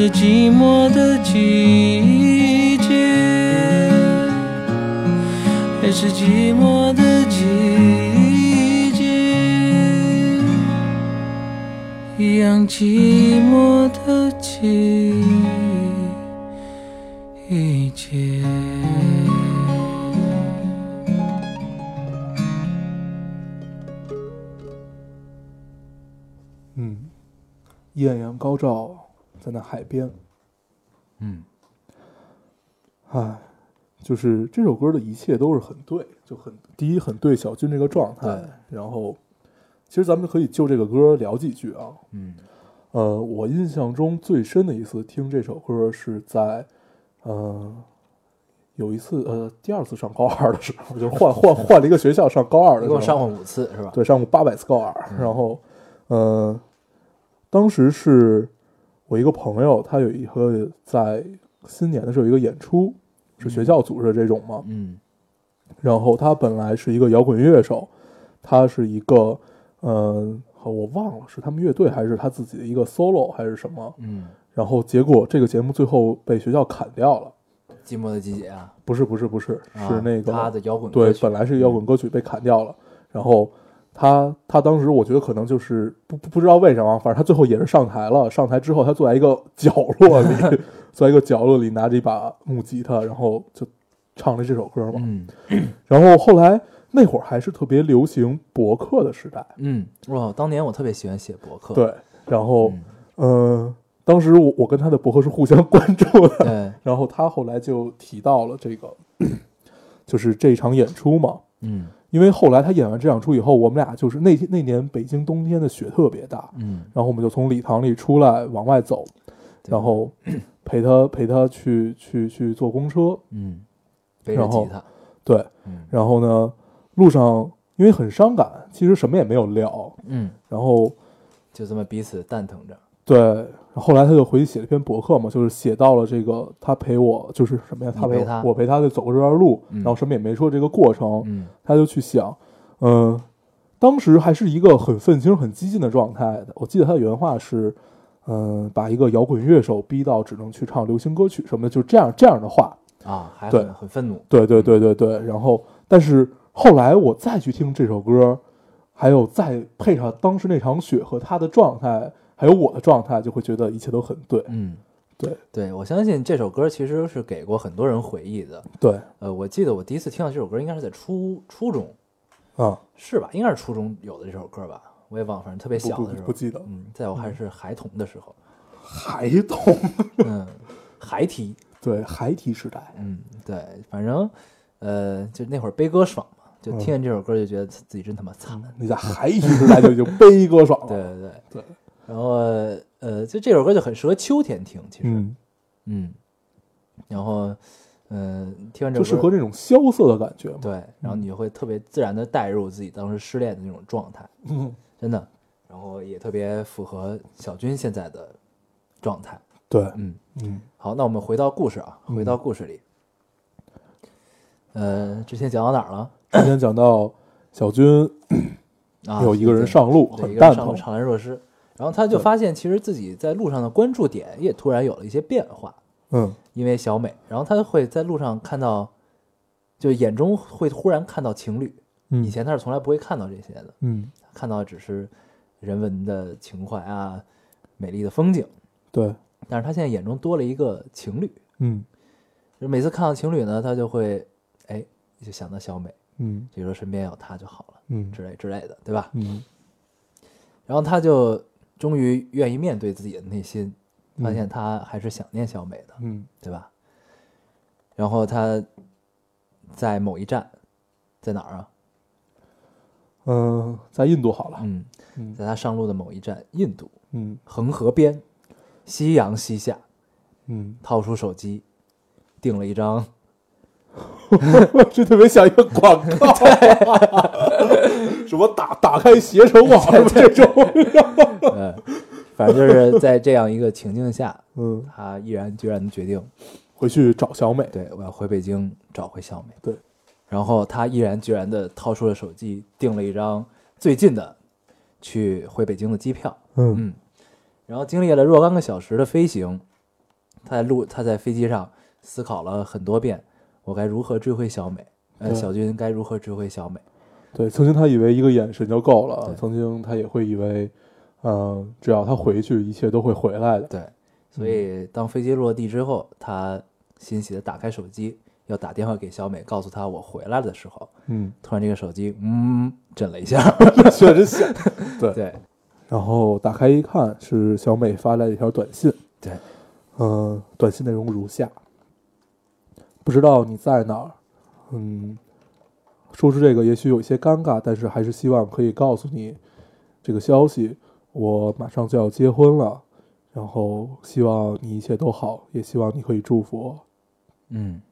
Speaker 3: 是寂寞的季节，还是寂寞的季节，一样寂寞的季节。
Speaker 2: 嗯，艳阳高照在那海边，
Speaker 1: 嗯
Speaker 2: 唉，就是这首歌的一切都是很对，就很第一很对小军这个状态，然后其实咱们可以就这个歌聊几句啊。
Speaker 1: 嗯
Speaker 2: 呃，我印象中最深的一次听这首歌是在，呃，有一次呃第二次上高二的时候，就是换换换了一个学校上高二的时候，
Speaker 1: 上过五次是吧？
Speaker 2: 对，上过八百次高二。
Speaker 1: 嗯
Speaker 2: 然后，呃，当时是我一个朋友，他有一个在新年的时候有一个演出，是学校组织的这种嘛。
Speaker 1: 嗯
Speaker 2: 然后他本来是一个摇滚乐手，他是一个，嗯、好我忘了是他们乐队还是他自己的一个 solo 还是什么。
Speaker 1: 嗯，
Speaker 2: 然后结果这个节目最后被学校砍掉了。
Speaker 1: 寂寞的季节啊，
Speaker 2: 不是不是不是，
Speaker 1: 啊
Speaker 2: 是那个
Speaker 1: 他的摇滚
Speaker 2: 对本来是摇滚歌曲被砍掉了，然后他他当时我觉得可能就是不不不知道为什么，反正他最后也是上台了。上台之后，他坐在一个角落里，坐在一个角落里拿着一把木吉他，然后就唱了这首歌嘛。
Speaker 1: 嗯
Speaker 2: 然后后来那会儿还是特别流行博客的时代，
Speaker 1: 嗯，哇，当年我特别喜欢写博客，
Speaker 2: 对。然后
Speaker 1: 嗯，
Speaker 2: 嗯、当时我我跟他的博客是互相关注的，
Speaker 1: 对，
Speaker 2: 然后他后来就提到了这个，就是这场演出嘛。
Speaker 1: 嗯
Speaker 2: 因为后来他演完这场出以后，我们俩就是那天那年北京冬天的雪特别大，
Speaker 1: 嗯，
Speaker 2: 然后我们就从礼堂里出来往外走，然后 陪他陪他去去去坐公车，
Speaker 1: 嗯，
Speaker 2: 然后对，
Speaker 1: 嗯
Speaker 2: 然后呢，路上因为很伤感，其实什么也没有聊，
Speaker 1: 嗯，
Speaker 2: 然后
Speaker 1: 就这么彼此蛋疼着，
Speaker 2: 对，后来他就回去写了一篇博客嘛，就是写到了这个他陪我就是什么呀，他陪我
Speaker 1: 陪他
Speaker 2: 我陪他就走过这段路，
Speaker 1: 嗯
Speaker 2: 然后什么也没说这个过程，
Speaker 1: 嗯
Speaker 2: 他就去想，嗯、当时还是一个很愤青、很激进的状态的。我记得他的原话是，嗯、把一个摇滚乐手逼到只能去唱流行歌曲什么的，就这样这样的话。
Speaker 1: 啊，还
Speaker 2: 对
Speaker 1: 很很愤怒，
Speaker 2: 对对对对对。然后，但是后来我再去听这首歌，还有再配上当时那场雪和他的状态，还有我的状态，就会觉得一切都很对。
Speaker 1: 嗯，
Speaker 2: 对
Speaker 1: 对，我相信这首歌其实是给过很多人回忆的。
Speaker 2: 对，
Speaker 1: 呃，我记得我第一次听到这首歌应该是在初初中，
Speaker 2: 啊，
Speaker 1: 是吧？应该是初中有的这首歌吧，我也忘了，反正特别小的时候，
Speaker 2: 不记得，
Speaker 1: 嗯，在我还是孩童的时候，
Speaker 2: 孩童，
Speaker 1: 嗯，孩提，
Speaker 2: 对孩提时代，
Speaker 1: 嗯，对，反正呃，就那会儿悲歌爽嘛，就听见这首歌就觉得自己真他妈惨，
Speaker 2: 你在孩提时代就已经悲歌爽了。
Speaker 1: 对对对
Speaker 2: 对，
Speaker 1: 然后呃，就这首歌就很适合秋天听，其实，
Speaker 2: 嗯，
Speaker 1: 嗯，然后嗯、呃听完这
Speaker 2: 就
Speaker 1: 首歌，
Speaker 2: 适合这种萧瑟的感觉嘛。
Speaker 1: 对，然后你就会特别自然的带入自己当时失恋的那种状态，
Speaker 2: 嗯，
Speaker 1: 真的，然后也特别符合小军现在的状态，
Speaker 2: 对，
Speaker 1: 嗯。
Speaker 2: 嗯。
Speaker 1: 好，那我们回到故事啊，
Speaker 2: 嗯。
Speaker 1: 回到故事里。呃，之前讲到哪儿了？
Speaker 2: 之前讲到小军
Speaker 1: 啊，
Speaker 2: 有一个人上路，
Speaker 1: 对
Speaker 2: 很蛋疼
Speaker 1: 一个人上路，怅然若失，然后他就发现，其实自己在路上的关注点也突然有了一些变化，
Speaker 2: 嗯。
Speaker 1: 因为小美，然后他会在路上看到，就眼中会忽然看到情侣，
Speaker 2: 嗯，
Speaker 1: 以前他是从来不会看到这些的，
Speaker 2: 嗯。
Speaker 1: 看到只是人文的情怀啊，美丽的风景，
Speaker 2: 对，
Speaker 1: 但是他现在眼中多了一个情侣，
Speaker 2: 嗯。
Speaker 1: 就每次看到情侣呢，他就会哎就想到小美，
Speaker 2: 嗯。
Speaker 1: 就说身边有她就好了
Speaker 2: 嗯。
Speaker 1: 之类之类的，对吧？
Speaker 2: 嗯。
Speaker 1: 然后他就终于愿意面对自己的内心，发
Speaker 2: 嗯
Speaker 1: 现他还是想念小美的，
Speaker 2: 嗯。
Speaker 1: 对吧？然后他在某一站，在哪儿啊？
Speaker 2: 嗯，在印度好了，
Speaker 1: 嗯，
Speaker 2: 嗯。
Speaker 1: 在他上路的某一站，印度
Speaker 2: 嗯。
Speaker 1: 恒河边，夕阳西下，
Speaker 2: 嗯，
Speaker 1: 掏出手机，订了一张，
Speaker 2: 这特别想一个广告，什么打打开携程网 什么这种，
Speaker 1: 呃，反正就是在这样一个情境下，
Speaker 2: 嗯，
Speaker 1: 他毅然决然的决定，
Speaker 2: 回去找小美，
Speaker 1: 对我要回北京找回小美。
Speaker 2: 对，
Speaker 1: 然后他毅然决然的掏出了手机，订了一张最近的去回北京的机票。
Speaker 2: 嗯
Speaker 1: 嗯，然后经历了若干个小时的飞行，他在路他在飞机上思考了很多遍，我该如何追回小美？呃，
Speaker 2: 对
Speaker 1: 小军该如何追回小美？
Speaker 2: 对，曾经他以为一个眼神就够了，曾经他也会以为，嗯、只要他回去，一切都会回来的。
Speaker 1: 对，所以当飞机落地之后，他欣喜的打开手机，要打电话给小美，告诉她我回来了的时候，
Speaker 2: 嗯，
Speaker 1: 突然这个手机嗯震了一下，
Speaker 2: 确实响。对，
Speaker 1: 对，
Speaker 2: 然后打开一看，是小美发来的一条短信。
Speaker 1: 对，
Speaker 2: 嗯、短信内容如下：不知道你在哪儿，嗯，说出这个也许有些尴尬，但是还是希望可以告诉你这个消息。我马上就要结婚了，然后希望你一切都好，也希望你可以祝福我。
Speaker 1: 嗯，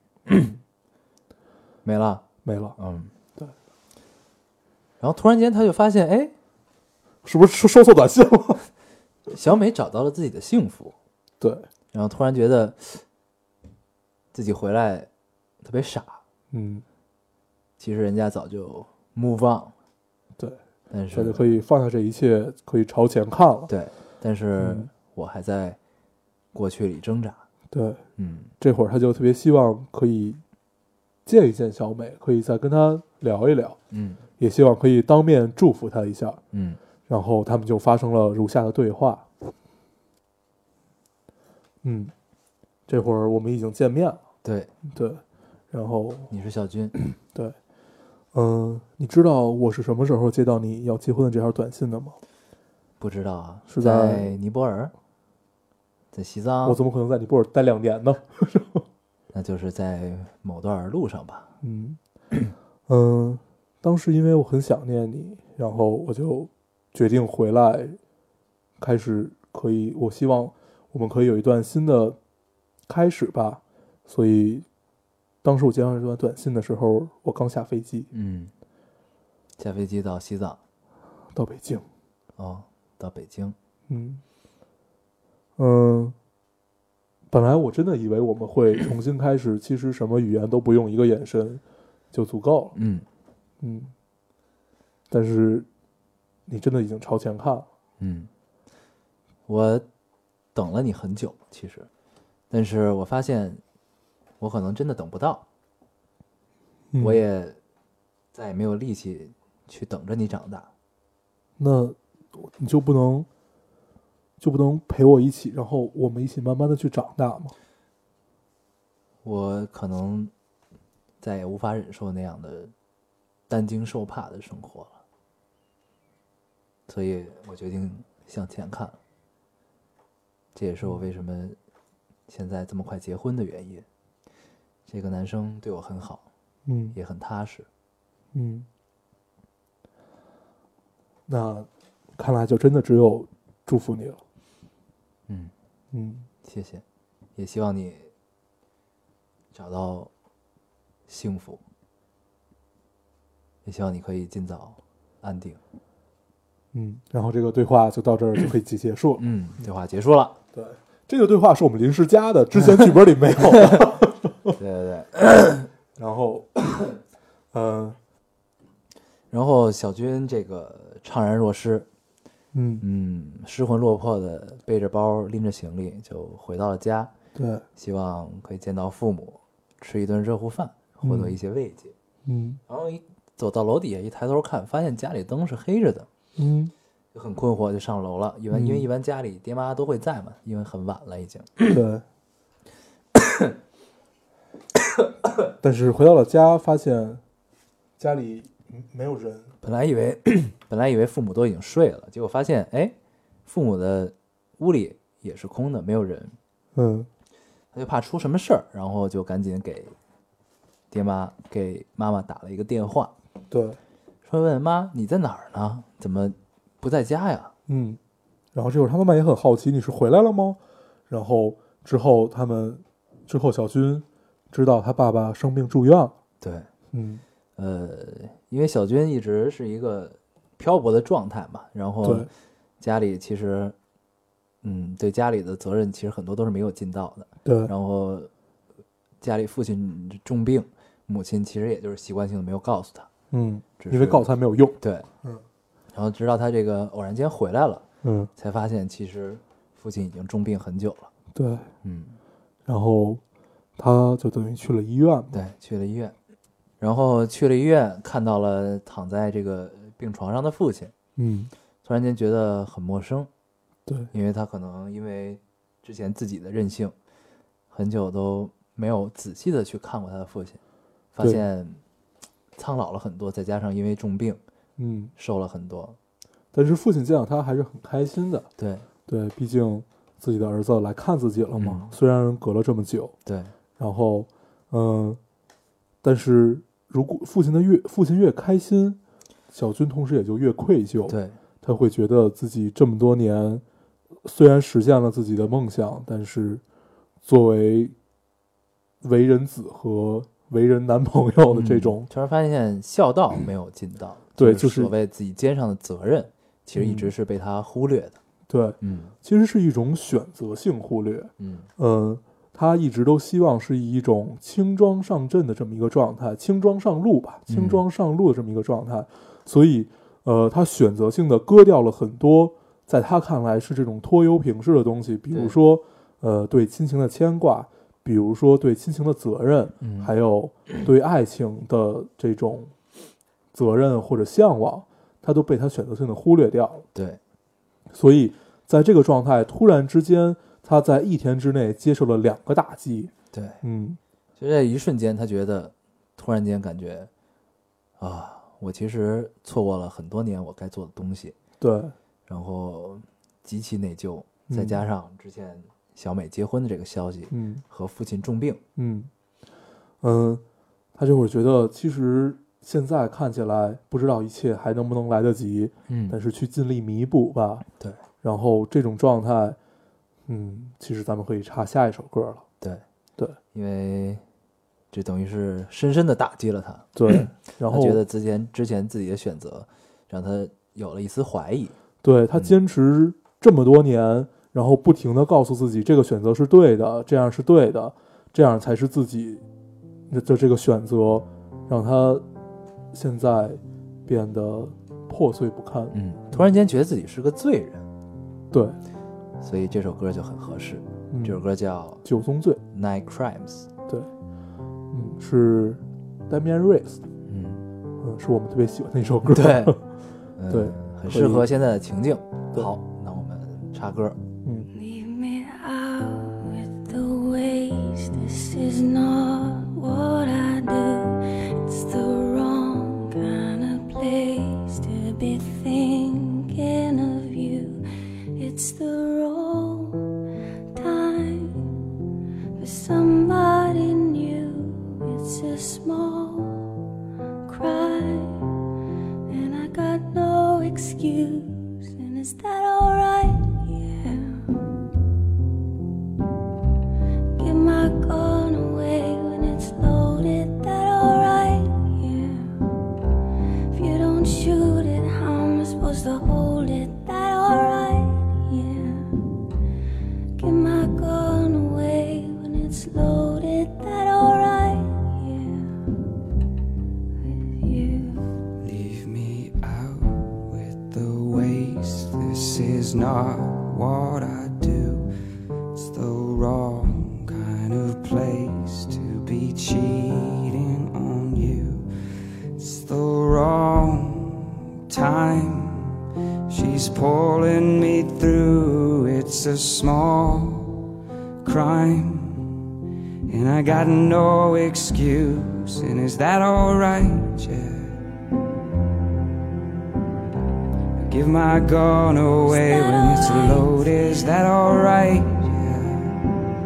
Speaker 1: 没了，
Speaker 2: 没了，
Speaker 1: 嗯，
Speaker 2: 对。
Speaker 1: 然后突然间他就发现，哎，
Speaker 2: 是不是收收错短信了？
Speaker 1: 小美找到了自己的幸福，
Speaker 2: 对，
Speaker 1: 然后突然觉得自己回来特别傻，
Speaker 2: 嗯，
Speaker 1: 其实人家早就 move on，
Speaker 2: 对，
Speaker 1: 但
Speaker 2: 是他就可以放下这一切，可以朝前看了。
Speaker 1: 对，但是
Speaker 2: 嗯。
Speaker 1: 我还在过去里挣扎，
Speaker 2: 对，
Speaker 1: 嗯
Speaker 2: 这会儿他就特别希望可以见一见小美，可以再跟她聊一聊，
Speaker 1: 嗯
Speaker 2: 也希望可以当面祝福她一下。
Speaker 1: 嗯。
Speaker 2: 然后他们就发生了如下的对话。嗯，这会儿我们已经见面了，
Speaker 1: 对，
Speaker 2: 对，然后
Speaker 1: 你是小军，
Speaker 2: 对，嗯、你知道我是什么时候接到你要结婚的这条短信的吗？
Speaker 1: 不知道啊，
Speaker 2: 是在
Speaker 1: 在尼泊尔，在西藏
Speaker 2: 我，怎么可能在尼泊尔待两年呢？
Speaker 1: 那就是在某段路上吧，
Speaker 2: 嗯嗯，当时因为我很想念你，然后我就决定回来，开始可以，我希望我们可以有一段新的开始吧。所以，当时我接到这段短信的时候，我刚下飞机。
Speaker 1: 嗯，下飞机到西藏，
Speaker 2: 到北京。
Speaker 1: 哦，到北京，
Speaker 2: 嗯。嗯，本来我真的以为我们会重新开始，其实什么语言都不用，一个眼神就足够了。
Speaker 1: 嗯。
Speaker 2: 嗯，但是你真的已经朝前看了。
Speaker 1: 嗯，我等了你很久，其实，但是我发现我可能真的等不到，
Speaker 2: 嗯
Speaker 1: 我也再也没有力气去等着你长大。
Speaker 2: 那你就不能就不能陪我一起，然后我们一起慢慢的去长大吗？
Speaker 1: 我可能再也无法忍受那样的担惊受怕的生活了，所以我决定向前看。这也是我为什么现在这么快结婚的原因。这个男生对我很好，
Speaker 2: 嗯
Speaker 1: 也很踏实。
Speaker 2: 嗯，那看来就真的只有祝福你了。
Speaker 1: 嗯，
Speaker 2: 嗯
Speaker 1: 谢谢，也希望你找到幸福，也希望你可以尽早安定。
Speaker 2: 嗯，然后这个对话就到这儿就可以结结束了。
Speaker 1: 嗯，对话结束了。
Speaker 2: 对，这个对话是我们临时加的，之前剧本里没有的。
Speaker 1: 对对对。
Speaker 2: 然后，嗯
Speaker 1: 然后小军这个怅然若失，
Speaker 2: 嗯，
Speaker 1: 嗯，失魂落魄的背着包拎着行李就回到了家，
Speaker 2: 对，
Speaker 1: 希望可以见到父母，吃一顿热乎饭，获得
Speaker 2: 嗯
Speaker 1: 一些慰藉。
Speaker 2: 嗯
Speaker 1: 然后一走到楼底下一抬头看，发现家里灯是黑着的，
Speaker 2: 嗯
Speaker 1: 就很困惑，就上楼了。一般、因为
Speaker 2: 嗯
Speaker 1: 一般家里爹妈都会在嘛，因为很晚了已经。
Speaker 2: 对。但是回到了家，发现家里没有人。
Speaker 1: 本来以为 本来以为父母都已经睡了，结果发现哎，父母的屋里也是空的，没有人。
Speaker 2: 嗯
Speaker 1: 他就怕出什么事儿，然后就赶紧给爹妈给妈妈打了一个电话，
Speaker 2: 对，
Speaker 1: 说问妈你在哪儿呢？怎么不在家呀？
Speaker 2: 嗯。然后这会儿他妈妈也很好奇，你是回来了吗？然后之后他们之后小军知道他爸爸生病住院了。
Speaker 1: 对，
Speaker 2: 嗯
Speaker 1: 呃，因为小军一直是一个漂泊的状态嘛，然后家里其实，嗯，对家里的责任其实很多都是没有尽到的。
Speaker 2: 对
Speaker 1: 然后家里父亲重病，母亲其实也就是习惯性的没有告诉他，
Speaker 2: 嗯，因为告诉他没有用。
Speaker 1: 对，
Speaker 2: 嗯，
Speaker 1: 然后直到他这个偶然间回来了，
Speaker 2: 嗯，
Speaker 1: 才发现其实父亲已经重病很久了。
Speaker 2: 对。
Speaker 1: 嗯，
Speaker 2: 然后他就等于去了医院。
Speaker 1: 对，去了医院，然后去了医院，看到了躺在这个病床上的父亲，
Speaker 2: 嗯，
Speaker 1: 突然间觉得很陌生，
Speaker 2: 对，
Speaker 1: 因为他可能因为之前自己的任性，很久都没有仔细的去看过他的父亲，发现苍老了很多，再加上因为重病
Speaker 2: 嗯，
Speaker 1: 瘦了很多。
Speaker 2: 但是父亲见到他还是很开心的。
Speaker 1: 对。
Speaker 2: 对，毕竟自己的儿子来看自己了嘛，
Speaker 1: 嗯。
Speaker 2: 虽然隔了这么久，
Speaker 1: 对，
Speaker 2: 然后，嗯，但是如果父亲的越父亲越开心，小军同时也就越愧疚。
Speaker 1: 对，
Speaker 2: 他会觉得自己这么多年虽然实现了自己的梦想，但是作为为人子和为人男朋友的这种
Speaker 1: 嗯，突然发现孝道没有尽到，
Speaker 2: 对
Speaker 1: 就
Speaker 2: 就是
Speaker 1: 所谓自己肩上的责任，其实一
Speaker 2: 嗯
Speaker 1: 直是被他忽略的。
Speaker 2: 对，
Speaker 1: 嗯
Speaker 2: 其实是一种选择性忽略。
Speaker 1: 嗯
Speaker 2: 嗯，他一直都希望是以一种轻装上阵的这么一个状态，轻装上路吧，
Speaker 1: 嗯。
Speaker 2: 轻装上路的这么一个状态，所以，呃，他选择性的割掉了很多在他看来是这种拖油瓶式的东西，比如说，呃，对亲情的牵挂，比如说对亲情的责任，
Speaker 1: 嗯，
Speaker 2: 还有对爱情的这种责任或者向往，他都被他选择性的忽略掉了。
Speaker 1: 对，
Speaker 2: 所以在这个状态，突然之间，他在一天之内接受了两个打击。
Speaker 1: 对，
Speaker 2: 嗯，
Speaker 1: 就在一瞬间，他觉得突然间感觉啊，我其实错过了很多年我该做的东西，
Speaker 2: 对，
Speaker 1: 然后极其内疚，
Speaker 2: 嗯。
Speaker 1: 再加上之前小美结婚的这个消息
Speaker 2: 嗯。
Speaker 1: 和父亲重病，
Speaker 2: 嗯。嗯，他这会儿觉得，其实现在看起来不知道一切还能不能来得及，
Speaker 1: 嗯。
Speaker 2: 但是去尽力弥补吧。
Speaker 1: 对，
Speaker 2: 然后这种状态，嗯，其实咱们可以插下一首歌了。
Speaker 1: 对
Speaker 2: 对，
Speaker 1: 因为这等于是深深的打击了他，
Speaker 2: 对，然后
Speaker 1: 觉得之前之前自己的选择让他有了一丝怀疑，
Speaker 2: 对他
Speaker 1: 嗯。
Speaker 2: 坚持这么多年，然后不停的告诉自己这个选择是对的，这样是对的，这样才是自己的这个选择，让他现在变得破碎不堪。
Speaker 1: 嗯，突然间觉得自己是个罪人，
Speaker 2: 对，
Speaker 1: 所以这首歌就很合适。
Speaker 2: 嗯
Speaker 1: 这首歌叫
Speaker 2: 九宗罪，《
Speaker 1: （Nine Crimes》，
Speaker 2: 对，嗯，是 Damian Rice，
Speaker 1: 嗯，
Speaker 2: 嗯，是我们特别喜欢的一首歌。
Speaker 1: 对，嗯
Speaker 2: 对
Speaker 1: 很适合现在的情境。好，那我们插歌。
Speaker 2: 嗯
Speaker 4: It's the wrong time for somebody new. It's a small is
Speaker 5: not what I do. It's the wrong kind of place to be cheating on you. It's the wrong time. She's pulling me through. It's a small crime. And I got no excuse, and is that alright? Yeah. Give my gun away when it's loaded, is that alright? Yeah.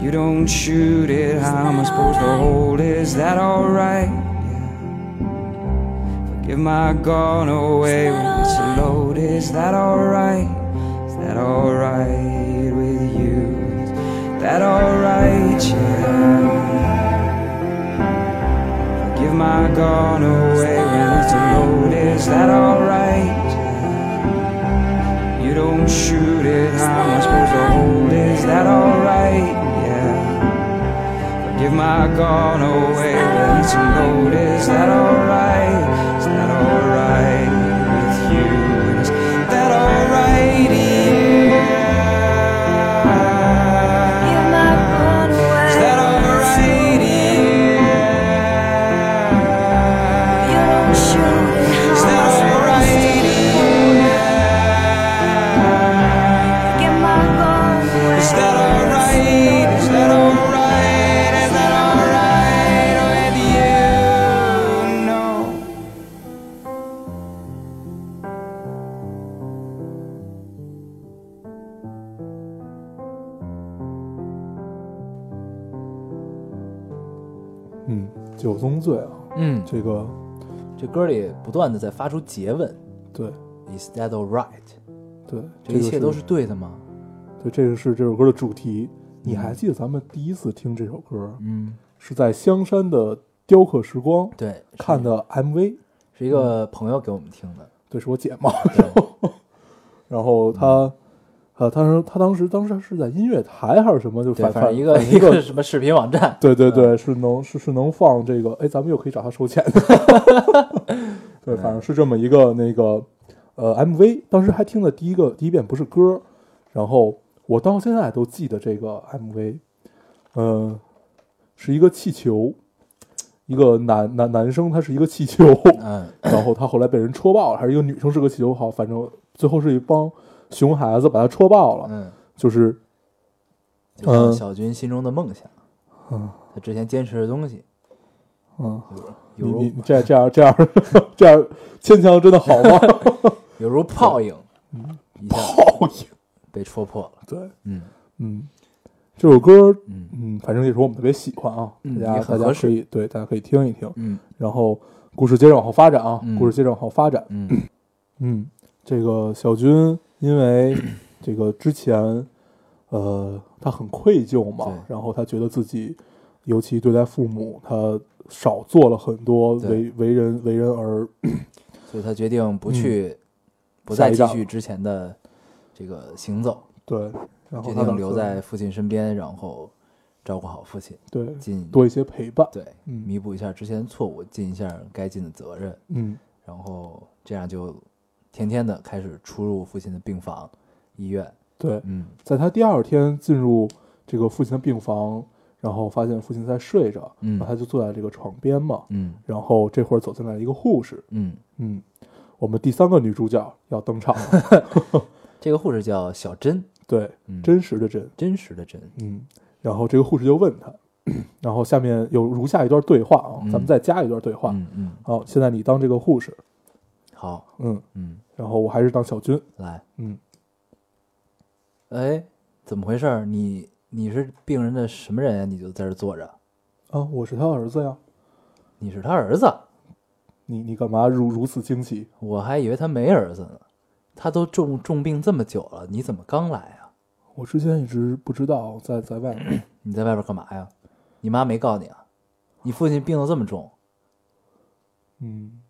Speaker 5: You don't shoot it, how am I supposed to hold Is that alright? Yeah. Give my gun away when it's loaded, is that alright? Is that alright with you? Is that alright? Yeah. Give my gun away when it's loaded, is that alright? Don't shoot it, how am I supposed to hold it? Is that alright? Yeah. I give my gun away when it's that alright? Is that alright
Speaker 2: 嗯，酒宗罪啊，
Speaker 1: 嗯，
Speaker 2: 这个
Speaker 1: 这歌里不断的在发出诘问
Speaker 2: 对
Speaker 1: ，Is that all right？
Speaker 2: 对，
Speaker 1: 这一切都是对的吗？
Speaker 2: 对，这个是这首歌的主题。你还记得咱们第一次听这首歌
Speaker 1: 嗯，
Speaker 2: 是在香山的雕刻时光
Speaker 1: 对，
Speaker 2: 看的 MV？
Speaker 1: 是一个朋友给我们听的，
Speaker 2: 对，是我姐嘛。
Speaker 1: 然后
Speaker 2: 然后他，呃，他说他当时当时是在音乐台还是什么，就
Speaker 1: 对，
Speaker 2: 反
Speaker 1: 反正一个一个什么视频网站，
Speaker 2: 对对对，是能是是能放这个，哎，咱们又可以找他收钱的。对，反正是这么一个那个呃 MV，当时还听的第一个第一遍不是歌，然后我到现在都记得这个 MV，呃，是一个气球，一个男男男生他是一个气球，
Speaker 1: 嗯，
Speaker 2: 然后他后来被人戳爆了，还是一个女生是个气球，好，反正最后是一帮熊孩子把他戳爆了，
Speaker 1: 嗯，
Speaker 2: 就是嗯。
Speaker 1: 小军心中的梦想，
Speaker 2: 嗯。
Speaker 1: 他之前坚持的东西，
Speaker 2: 嗯，
Speaker 1: 有如
Speaker 2: 你你你这样这样这样这样牵强真的好吗？
Speaker 1: 有如泡影，一下
Speaker 2: 泡影，
Speaker 1: 被戳破了，
Speaker 2: 对，
Speaker 1: 嗯。
Speaker 2: 嗯，这首歌，
Speaker 1: 嗯。
Speaker 2: 嗯，反正也是我们特别喜欢啊，
Speaker 1: 嗯
Speaker 2: 大家大家可以对大家可以听一听，
Speaker 1: 嗯。
Speaker 2: 然后故事接着往后发展啊，
Speaker 1: 嗯
Speaker 2: 故事接着往后发展，
Speaker 1: 嗯。
Speaker 2: 嗯，这个小军因为这个之前，呃，他很愧疚嘛，然后他觉得自己，尤其对待父母，他少做了很多为为人为人而
Speaker 1: 所以他决定不去，不再继续之前的这个行走，
Speaker 2: 对，然后
Speaker 1: 决定留在父亲身边，然后照顾好父亲，
Speaker 2: 对
Speaker 1: 尽
Speaker 2: 多一些陪伴，
Speaker 1: 对
Speaker 2: 嗯。
Speaker 1: 弥补一下之前的错误，尽一下该尽的责任，
Speaker 2: 嗯。
Speaker 1: 然后这样就天天的开始出入父亲的病房、医院，
Speaker 2: 对，
Speaker 1: 嗯。
Speaker 2: 在他第二天进入这个父亲的病房，然后发现父亲在睡着，
Speaker 1: 嗯。
Speaker 2: 然后他就坐在这个床边嘛，
Speaker 1: 嗯。
Speaker 2: 然后这会儿走进来一个护士，
Speaker 1: 嗯，
Speaker 2: 嗯，我们第三个女主角要登场了，
Speaker 1: 这个护士叫小珍，
Speaker 2: 对，
Speaker 1: 嗯，
Speaker 2: 真实的真，
Speaker 1: 真实的真，
Speaker 2: 嗯，然后这个护士就问他，然后下面有如下一段对话啊，
Speaker 1: 嗯
Speaker 2: 咱们再加一段对话。
Speaker 1: 嗯嗯，
Speaker 2: 好，现在你当这个护士，
Speaker 1: 好，
Speaker 2: 嗯，
Speaker 1: 嗯，
Speaker 2: 然后我还是当小军，
Speaker 1: 来，
Speaker 2: 嗯，
Speaker 1: 哎，怎么回事儿？你你是病人的什么人呀？你就在这坐着？
Speaker 2: 啊，我是他儿子呀，
Speaker 1: 你是他儿子？
Speaker 2: 你你干嘛如如此惊奇？
Speaker 1: 我还以为他没儿子呢。他都重重病这么久了，你怎么刚来啊？
Speaker 2: 我之前一直不知道，在在外面，
Speaker 1: 你在外边干嘛呀？你妈没告你啊？你父亲病得这么重，
Speaker 2: 嗯，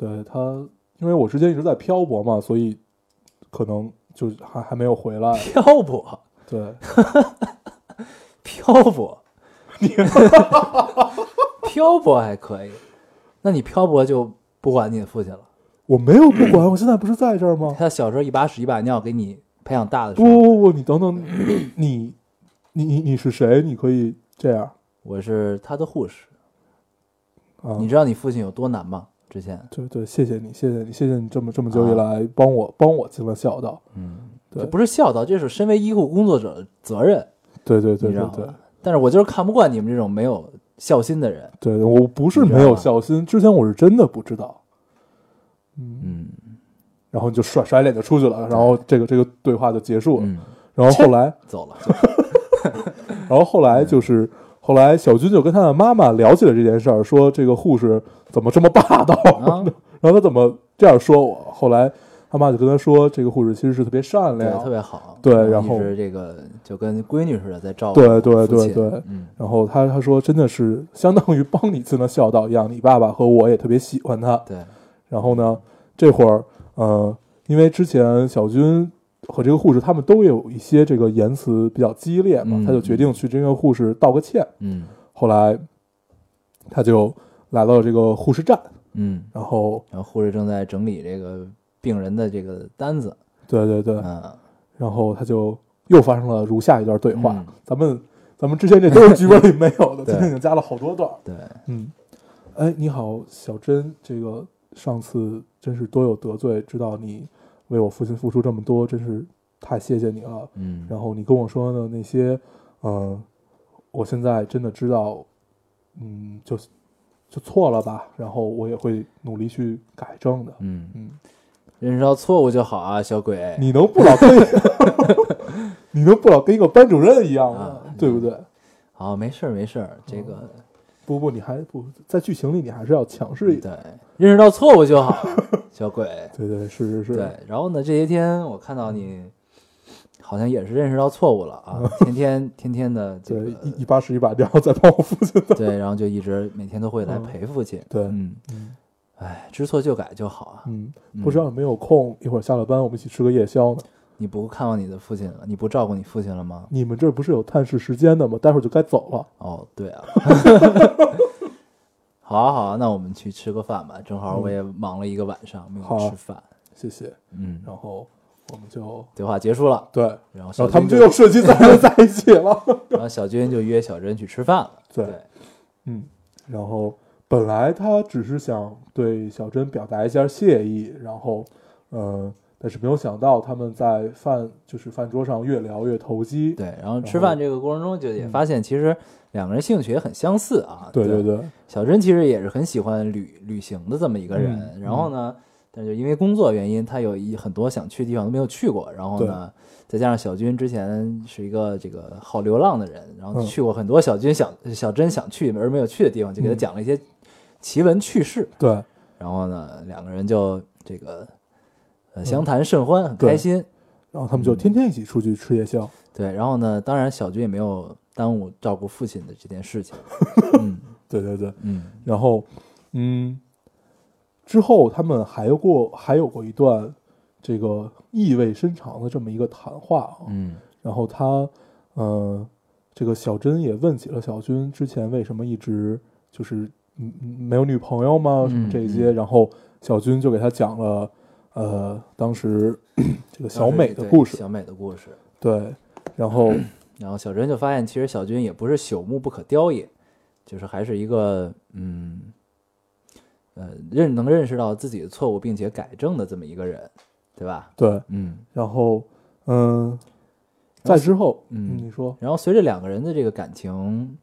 Speaker 2: 对他，因为我之前一直在漂泊嘛，所以可能就还还没有回来。
Speaker 1: 漂泊，
Speaker 2: 对，
Speaker 1: 漂泊，漂泊还可以，那你漂泊就不管你的父亲了。
Speaker 2: 我没有不管，我现在不是在这儿吗？
Speaker 1: 他小时候一把屎一把尿给你培养大的时
Speaker 2: 不
Speaker 1: 候，
Speaker 2: 不不，你等等，你你你你是谁？你可以这样
Speaker 1: 我是他的护士。
Speaker 2: 啊？
Speaker 1: 你知道你父亲有多难吗？之前，
Speaker 2: 对对，谢谢你，谢谢你，谢谢你这么这么久以来帮我帮我尽了孝道。
Speaker 1: 嗯，
Speaker 2: 对
Speaker 1: 不是孝道，这是身为医护工作者的责任，
Speaker 2: 对对对对对？
Speaker 1: 但是我就是看不惯你们这种没有孝心的人。
Speaker 2: 对，我不是没有孝心，之前我是真的不知道。嗯，
Speaker 1: 嗯
Speaker 2: 然后就甩甩脸就出去了，然后这个这个对话就结束了。
Speaker 1: 嗯，
Speaker 2: 然后后来，
Speaker 1: 走了。
Speaker 2: 然后后来就是后来小军就跟他的妈妈聊起了这件事儿，说这个护士怎么这么霸道，
Speaker 1: 啊，
Speaker 2: 然后他怎么这样说我？后来他妈就跟他说，这个护士其实是特别善
Speaker 1: 对，
Speaker 2: 良，
Speaker 1: 特别好。
Speaker 2: 对然后
Speaker 1: 这个就跟闺女似的在照顾
Speaker 2: 对对对对
Speaker 1: 嗯
Speaker 2: 然后他他说真的是相当于帮你尽了孝道一样，你爸爸和我也特别喜欢他。
Speaker 1: 对，
Speaker 2: 然后呢，这会儿呃，因为之前小军和这个护士他们都有一些这个言辞比较激烈嘛，
Speaker 1: 嗯
Speaker 2: 他就决定去这个护士道个歉。
Speaker 1: 嗯
Speaker 2: 后来他就来到了这个护士站，
Speaker 1: 嗯，
Speaker 2: 然后
Speaker 1: 然后护士正在整理这个病人的这个单子。
Speaker 2: 对对对，
Speaker 1: 嗯，
Speaker 2: 然后他就又发生了如下一段对话。
Speaker 1: 嗯
Speaker 2: 咱们咱们之前这都是剧本里没有的，
Speaker 1: 对
Speaker 2: 今天已经加了好多段。
Speaker 1: 对，
Speaker 2: 嗯，哎，你好，小珍，这个上次真是多有得罪，知道你为我父亲付出这么多，真是太谢谢你了。
Speaker 1: 嗯，
Speaker 2: 然后你跟我说的那些，呃、我现在真的知道，嗯，就就错了吧，然后我也会努力去改正的。
Speaker 1: 嗯，
Speaker 2: 嗯，
Speaker 1: 认识到错误就好啊，小鬼。
Speaker 2: 你能不老跟，你能不老跟一个班主任一样吗？
Speaker 1: 啊
Speaker 2: 对不对？
Speaker 1: 好，没事儿没事儿，这个
Speaker 2: 不不，你还不在剧情里，你还是要强势一点。
Speaker 1: 对，认识到错误就好，小鬼。
Speaker 2: 对对，是是是。
Speaker 1: 对，然后呢，这些天我看到你好像也是认识到错误了啊，天天天天的这
Speaker 2: 对，一一把屎一把尿在帮我父亲的。
Speaker 1: 对，然后就一直每天都会来
Speaker 2: 嗯
Speaker 1: 陪父亲。
Speaker 2: 对
Speaker 1: 嗯，
Speaker 2: 嗯
Speaker 1: 哎，知错就改就好啊。
Speaker 2: 嗯，
Speaker 1: 嗯
Speaker 2: 不知道有没有空，一会儿下了班我们一起吃个夜宵呢？
Speaker 1: 你不看望你的父亲了？你不照顾你父亲了吗？
Speaker 2: 你们这儿不是有探视时间的吗？待会儿就该走了。
Speaker 1: 哦，对啊。好啊好啊，那我们去吃个饭吧。正好我也忙了一个晚上，没有吃饭。
Speaker 2: 谢谢。
Speaker 1: 嗯，
Speaker 2: 然后我们就
Speaker 1: 对话结束了，
Speaker 2: 对，
Speaker 1: 然后
Speaker 2: 然后他们就又顺其自然的在一起了。
Speaker 1: 然后小军就约小珍去吃饭了。
Speaker 2: 对
Speaker 1: 对，
Speaker 2: 嗯，然后本来他只是想对小珍表达一下谢意，然后，呃，但是没有想到他们在饭就是饭桌上越聊越投机。
Speaker 1: 对，然后吃饭这个过程中就也发现，其实两个人兴趣也很相似啊。对
Speaker 2: 对对，
Speaker 1: 小珍其实也是很喜欢旅旅行的这么一个人，
Speaker 2: 嗯
Speaker 1: 然后呢，但是因为工作原因，他有一很多想去的地方都没有去过，然后呢，再加上小军之前是一个这个好流浪的人，然后
Speaker 2: 嗯
Speaker 1: 去过很多小军想小珍想去而没有去的地方，就给他
Speaker 2: 嗯
Speaker 1: 讲了一些奇闻趣事，
Speaker 2: 对
Speaker 1: 然后呢，两个人就这个呃相谈甚欢，很开心。
Speaker 2: 然后他们就天天一起出去吃夜宵。
Speaker 1: 对，然后呢，当然小军也没有耽误照顾父亲的这件事情。嗯
Speaker 2: 对对对，
Speaker 1: 嗯
Speaker 2: 然后，嗯，之后他们还有过还有过一段这个意味深长的这么一个谈话啊。
Speaker 1: 嗯
Speaker 2: 然后他，呃，这个小珍也问起了小军之前为什么一直就是嗯嗯没有女朋友吗？什么这些，
Speaker 1: 嗯
Speaker 2: 然后小军就给他讲了，呃，当时这个小美的故事，
Speaker 1: 小美的故事。
Speaker 2: 对，然后
Speaker 1: 然后小珍就发现，其实小军也不是朽木不可雕也，就是还是一个嗯呃认能认识到自己的错误并且改正的这么一个人，对吧？
Speaker 2: 对，
Speaker 1: 嗯。
Speaker 2: 然后嗯，在之后，
Speaker 1: 嗯
Speaker 2: 你说，
Speaker 1: 然后随着两个人的这个感情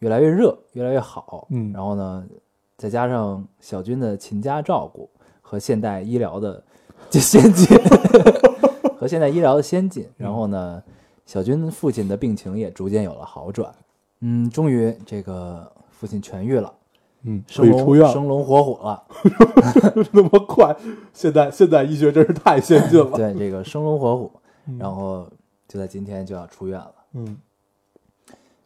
Speaker 1: 越来越热，越来越好，
Speaker 2: 嗯
Speaker 1: 然后呢，再加上小军的勤加照顾和现代医疗的这先进，和现在医疗的先进，然后呢，小军父亲的病情也逐渐有了好转，嗯，终于这个父亲痊愈了，
Speaker 2: 嗯，可
Speaker 1: 生龙
Speaker 2: 以出院了，
Speaker 1: 生龙活虎了，
Speaker 2: 那么快，现在现代医学真是太先进了。
Speaker 1: 对，这个生龙活虎，
Speaker 2: 嗯。
Speaker 1: 然后就在今天就要出院了。
Speaker 2: 嗯。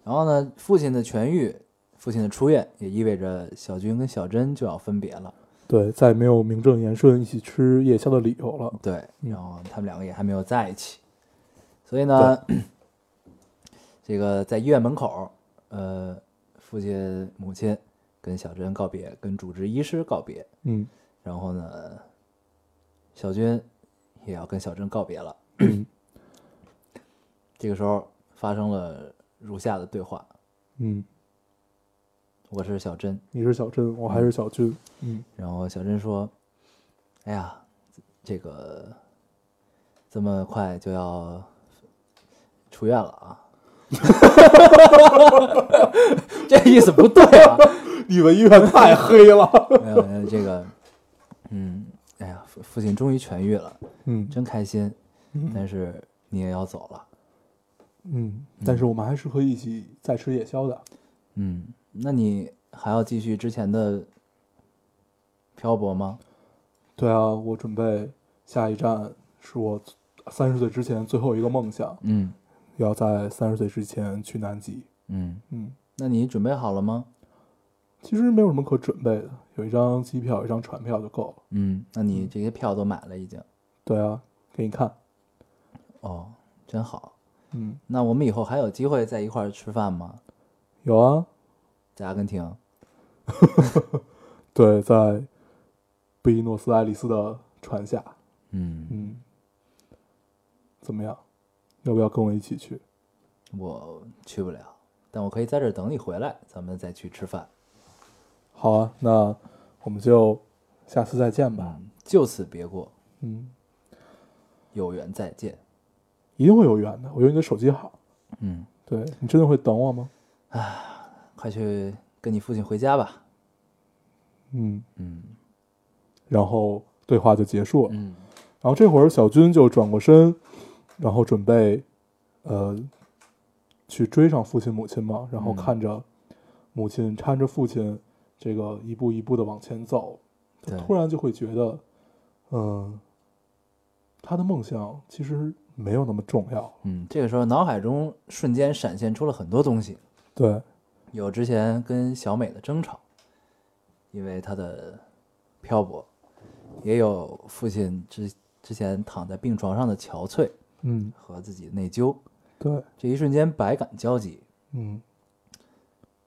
Speaker 1: 然后呢，父亲的痊愈，父亲的出院，也意味着小军跟小珍就要分别了。
Speaker 2: 对，再也没有名正言顺一起吃夜宵的理由了。
Speaker 1: 对，
Speaker 2: 嗯。
Speaker 1: 然后他们两个也还没有在一起，所以呢，这个在医院门口，呃，父亲、母亲跟小珍告别，跟主治医师告别，
Speaker 2: 嗯。
Speaker 1: 然后呢，小军也要跟小珍告别了。
Speaker 2: 嗯
Speaker 1: 这个时候发生了如下的对话：
Speaker 2: 嗯，
Speaker 1: 我是小珍，
Speaker 2: 你是小珍，我还是小军。嗯
Speaker 1: 然后小珍说：“哎呀，这个这么快就要出院了啊？这意思不对啊！
Speaker 2: 你们医院太黑了。
Speaker 1: 没有，没有这个，嗯，哎呀，父父亲终于痊愈了，
Speaker 2: 嗯
Speaker 1: 真开心。
Speaker 2: 嗯
Speaker 1: 但是你也要走了，
Speaker 2: 嗯，但是我们还是可以一起再吃夜宵的。
Speaker 1: 嗯，那你还要继续之前的漂泊吗？
Speaker 2: 对啊，我准备下一站是我三十岁之前最后一个梦想，
Speaker 1: 嗯
Speaker 2: 要在三十岁之前去南极。
Speaker 1: 嗯，
Speaker 2: 嗯，
Speaker 1: 那你准备好了吗？
Speaker 2: 其实没有什么可准备的，有一张机票，一张船票就够了。
Speaker 1: 嗯，那你这些票都买了已经。
Speaker 2: 对啊，给你看。
Speaker 1: 哦，真好。
Speaker 2: 嗯，
Speaker 1: 那我们以后还有机会在一块儿吃饭吗？
Speaker 2: 有啊，
Speaker 1: 在阿根廷？
Speaker 2: 对，在布宜诺斯艾利斯的船下。
Speaker 1: 嗯，
Speaker 2: 嗯，怎么样？要不要跟我一起去？
Speaker 1: 我去不了，但我可以在这儿等你回来，咱们再去吃饭。
Speaker 2: 好啊，那我们就下次再见吧。
Speaker 1: 嗯，就此别过，
Speaker 2: 嗯，
Speaker 1: 有缘再见。
Speaker 2: 一定会有缘的。我有你的手机号。
Speaker 1: 嗯，
Speaker 2: 对你真的会等我吗？
Speaker 1: 快去跟你父亲回家吧。
Speaker 2: 嗯，
Speaker 1: 嗯
Speaker 2: 然后对话就结束了。
Speaker 1: 嗯
Speaker 2: 然后这会儿小军就转过身，然后准备，呃，去追上父亲母亲嘛。然后
Speaker 1: 嗯
Speaker 2: 看着母亲搀着父亲，这个一步一步的往前走，他突然就会觉得，嗯、他的梦想其实没有那么重要。
Speaker 1: 嗯，这个时候脑海中瞬间闪现出了很多东西，
Speaker 2: 对，
Speaker 1: 有之前跟小美的争吵，因为她的漂泊，也有父亲之之前躺在病床上的憔悴
Speaker 2: 嗯，
Speaker 1: 和自己的内疚，
Speaker 2: 对，
Speaker 1: 这一瞬间百感交集。
Speaker 2: 嗯，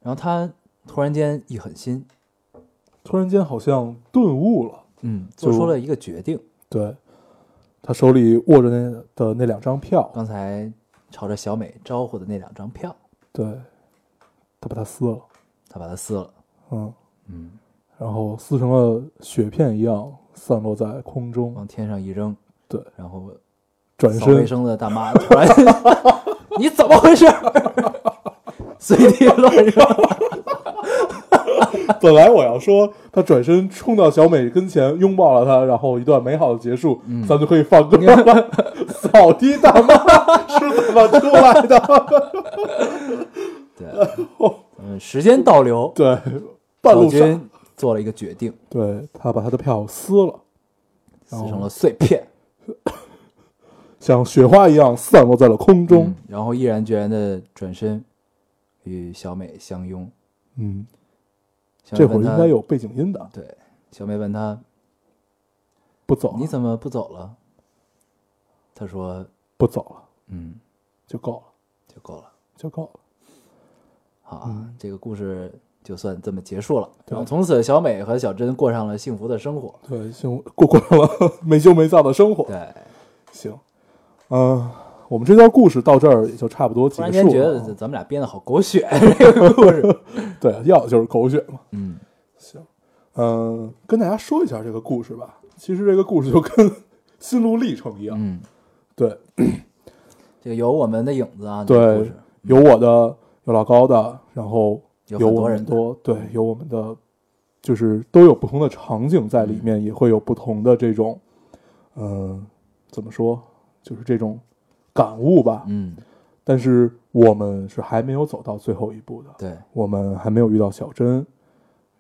Speaker 1: 然后他突然间一狠心，
Speaker 2: 突然间好像顿悟了。
Speaker 1: 嗯，做出了一个决定。
Speaker 2: 对，他手里握着那的那两张票，
Speaker 1: 刚才朝着小美招呼的那两张票，
Speaker 2: 对，他把它撕了，
Speaker 1: 他把它撕了。
Speaker 2: 嗯，
Speaker 1: 嗯，
Speaker 2: 然后撕成了雪片一样散落在空中，
Speaker 1: 往天上一扔。
Speaker 2: 对，
Speaker 1: 然后
Speaker 2: 转
Speaker 1: 扫卫
Speaker 2: 身
Speaker 1: 生的大妈突然，你怎么回事？随地乱扔。
Speaker 2: 本来我要说他转身冲到小美跟前拥抱了她，然后一段美好的结束，
Speaker 1: 嗯
Speaker 2: 咱就可以放歌了。扫地大妈是怎么出来的？
Speaker 1: 对，嗯，时间倒流，
Speaker 2: 对，半路上，
Speaker 1: 军做了一个决定，
Speaker 2: 对他把他的票撕了，
Speaker 1: 撕成了碎片，
Speaker 2: 像雪花一样散落在了空中。
Speaker 1: 嗯。然后毅然决然的转身与小美相拥。
Speaker 2: 嗯，这会儿应该有背景音的，
Speaker 1: 对，小美问他
Speaker 2: 不走，
Speaker 1: 你怎么不走了？他说
Speaker 2: 不走了，
Speaker 1: 嗯，
Speaker 2: 就够了，
Speaker 1: 就够了。
Speaker 2: 就够了。
Speaker 1: 好啊，
Speaker 2: 嗯
Speaker 1: 这个故事就算这么结束了。
Speaker 2: 对
Speaker 1: 然后从此，小美和小珍过上了幸福的生活。
Speaker 2: 对，行，过过上了没羞没臊的生活。
Speaker 1: 对，
Speaker 2: 行，嗯、我们这段故事到这儿也就差不多结束了。
Speaker 1: 突然间觉得咱们俩编的好狗血，这个故事。
Speaker 2: 对，要的就是狗血嘛。
Speaker 1: 嗯
Speaker 2: 行，嗯、跟大家说一下这个故事吧。其实这个故事就跟 心路历程一样，
Speaker 1: 嗯，
Speaker 2: 对，
Speaker 1: 这个有我们的影子啊，
Speaker 2: 对，有我的，有老高的，然后
Speaker 1: 有
Speaker 2: 有我
Speaker 1: 很多
Speaker 2: 对，有我们的，就是都有不同的场景在里面，也会有不同的这种，嗯、怎么说，就是这种感悟吧。
Speaker 1: 嗯，
Speaker 2: 但是我们是还没有走到最后一步的，
Speaker 1: 对，
Speaker 2: 我们还没有遇到小珍，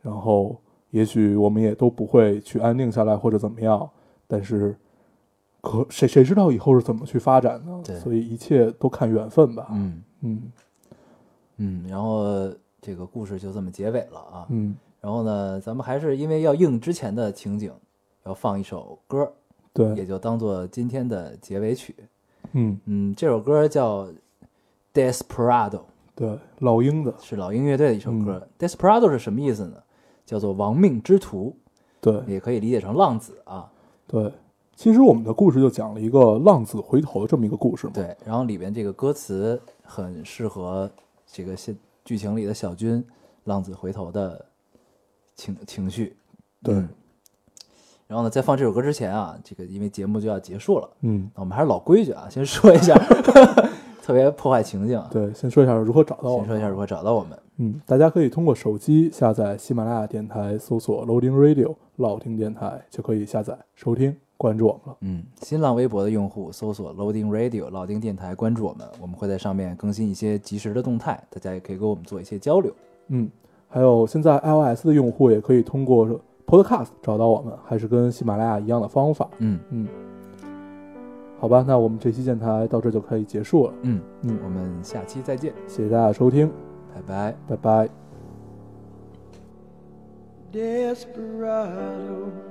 Speaker 2: 然后也许我们也都不会去安定下来或者怎么样，但是可谁谁知道以后是怎么去发展呢？
Speaker 1: 对。
Speaker 2: 所以一切都看缘分吧。
Speaker 1: 嗯。
Speaker 2: 嗯
Speaker 1: 嗯，然后这个故事就这么结尾了啊。
Speaker 2: 嗯，
Speaker 1: 然后呢，咱们还是因为要应之前的情景，要放一首歌，
Speaker 2: 对也，
Speaker 1: 就当做今天的结尾曲。
Speaker 2: 嗯
Speaker 1: 嗯，这首歌叫《Desperado》，
Speaker 2: 对，老鹰的，
Speaker 1: 是老鹰乐队的一首歌。
Speaker 2: 嗯
Speaker 1: Desperado 是什么意思呢？叫做亡命之徒，
Speaker 2: 对
Speaker 1: 也可以理解成浪子啊。
Speaker 2: 对。其实我们的故事就讲了一个浪子回头的这么一个故事嘛。
Speaker 1: 对，然后里边这个歌词很适合这个现剧情里的小军浪子回头的情情绪。
Speaker 2: 对
Speaker 1: 嗯然后呢，在放这首歌之前啊，这个因为节目就要结束了，
Speaker 2: 嗯，
Speaker 1: 我们还是老规矩啊，先说一下，特别破坏情境啊。
Speaker 2: 对，先说一下如何找到我们。
Speaker 1: 先说一下如何找到我们。
Speaker 2: 嗯，大家可以通过手机下载喜马拉雅电台，搜索 Loading Radio 老听电台，就可以下载收听，关注我们了。
Speaker 1: 嗯，新浪微博的用户搜索 Loading Radio 老丁电台，关注我们，我们会在上面更新一些及时的动态，大家也可以跟我们做一些交流。
Speaker 2: 嗯，还有现在 iOS 的用户也可以通过 Podcast 找到我们，还是跟喜马拉雅一样的方法。
Speaker 1: 嗯
Speaker 2: 嗯，好吧，那我们这期电台到这就可以结束了。
Speaker 1: 嗯，
Speaker 2: 嗯，
Speaker 1: 我们下期再见，
Speaker 2: 谢谢大家收听，
Speaker 1: 拜拜。
Speaker 2: 拜拜。
Speaker 3: Desperado,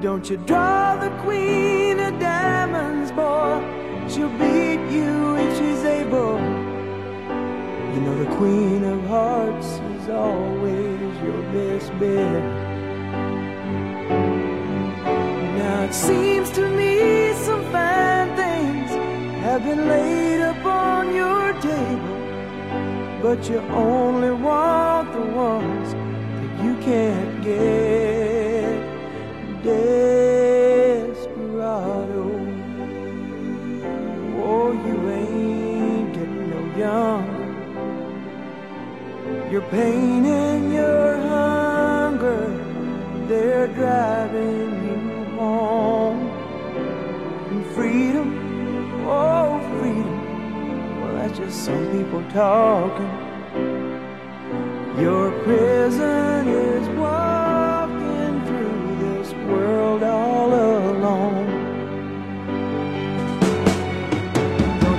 Speaker 3: Don't you draw the queen of diamonds, boy? She'll beat you if she's able. You know the queen of hearts is always your best bet. Now it seems to me some fine things have been laid upon your table but you only want the ones that you can't get. Desperado, oh, you ain't getting no younger. Your pain and your hunger, they're driving you home. And freedom, oh, freedom. Well, that's just some people talking. Your prison is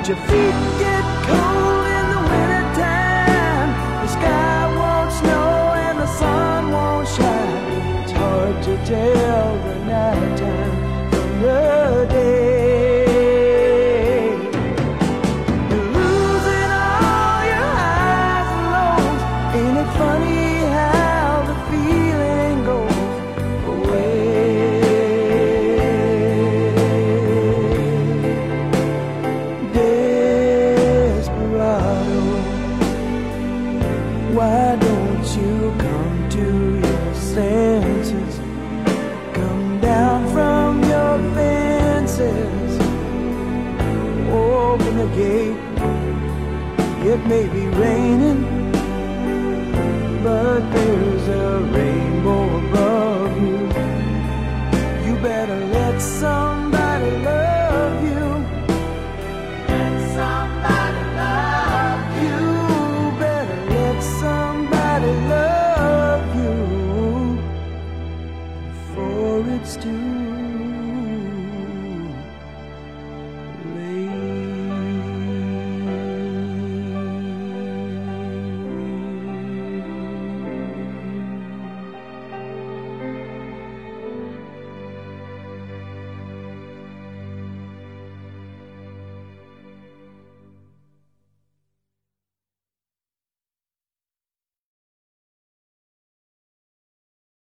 Speaker 3: your feet get cold in the wintertime? The sky won't snow and the sun won't shine. It's hard to tell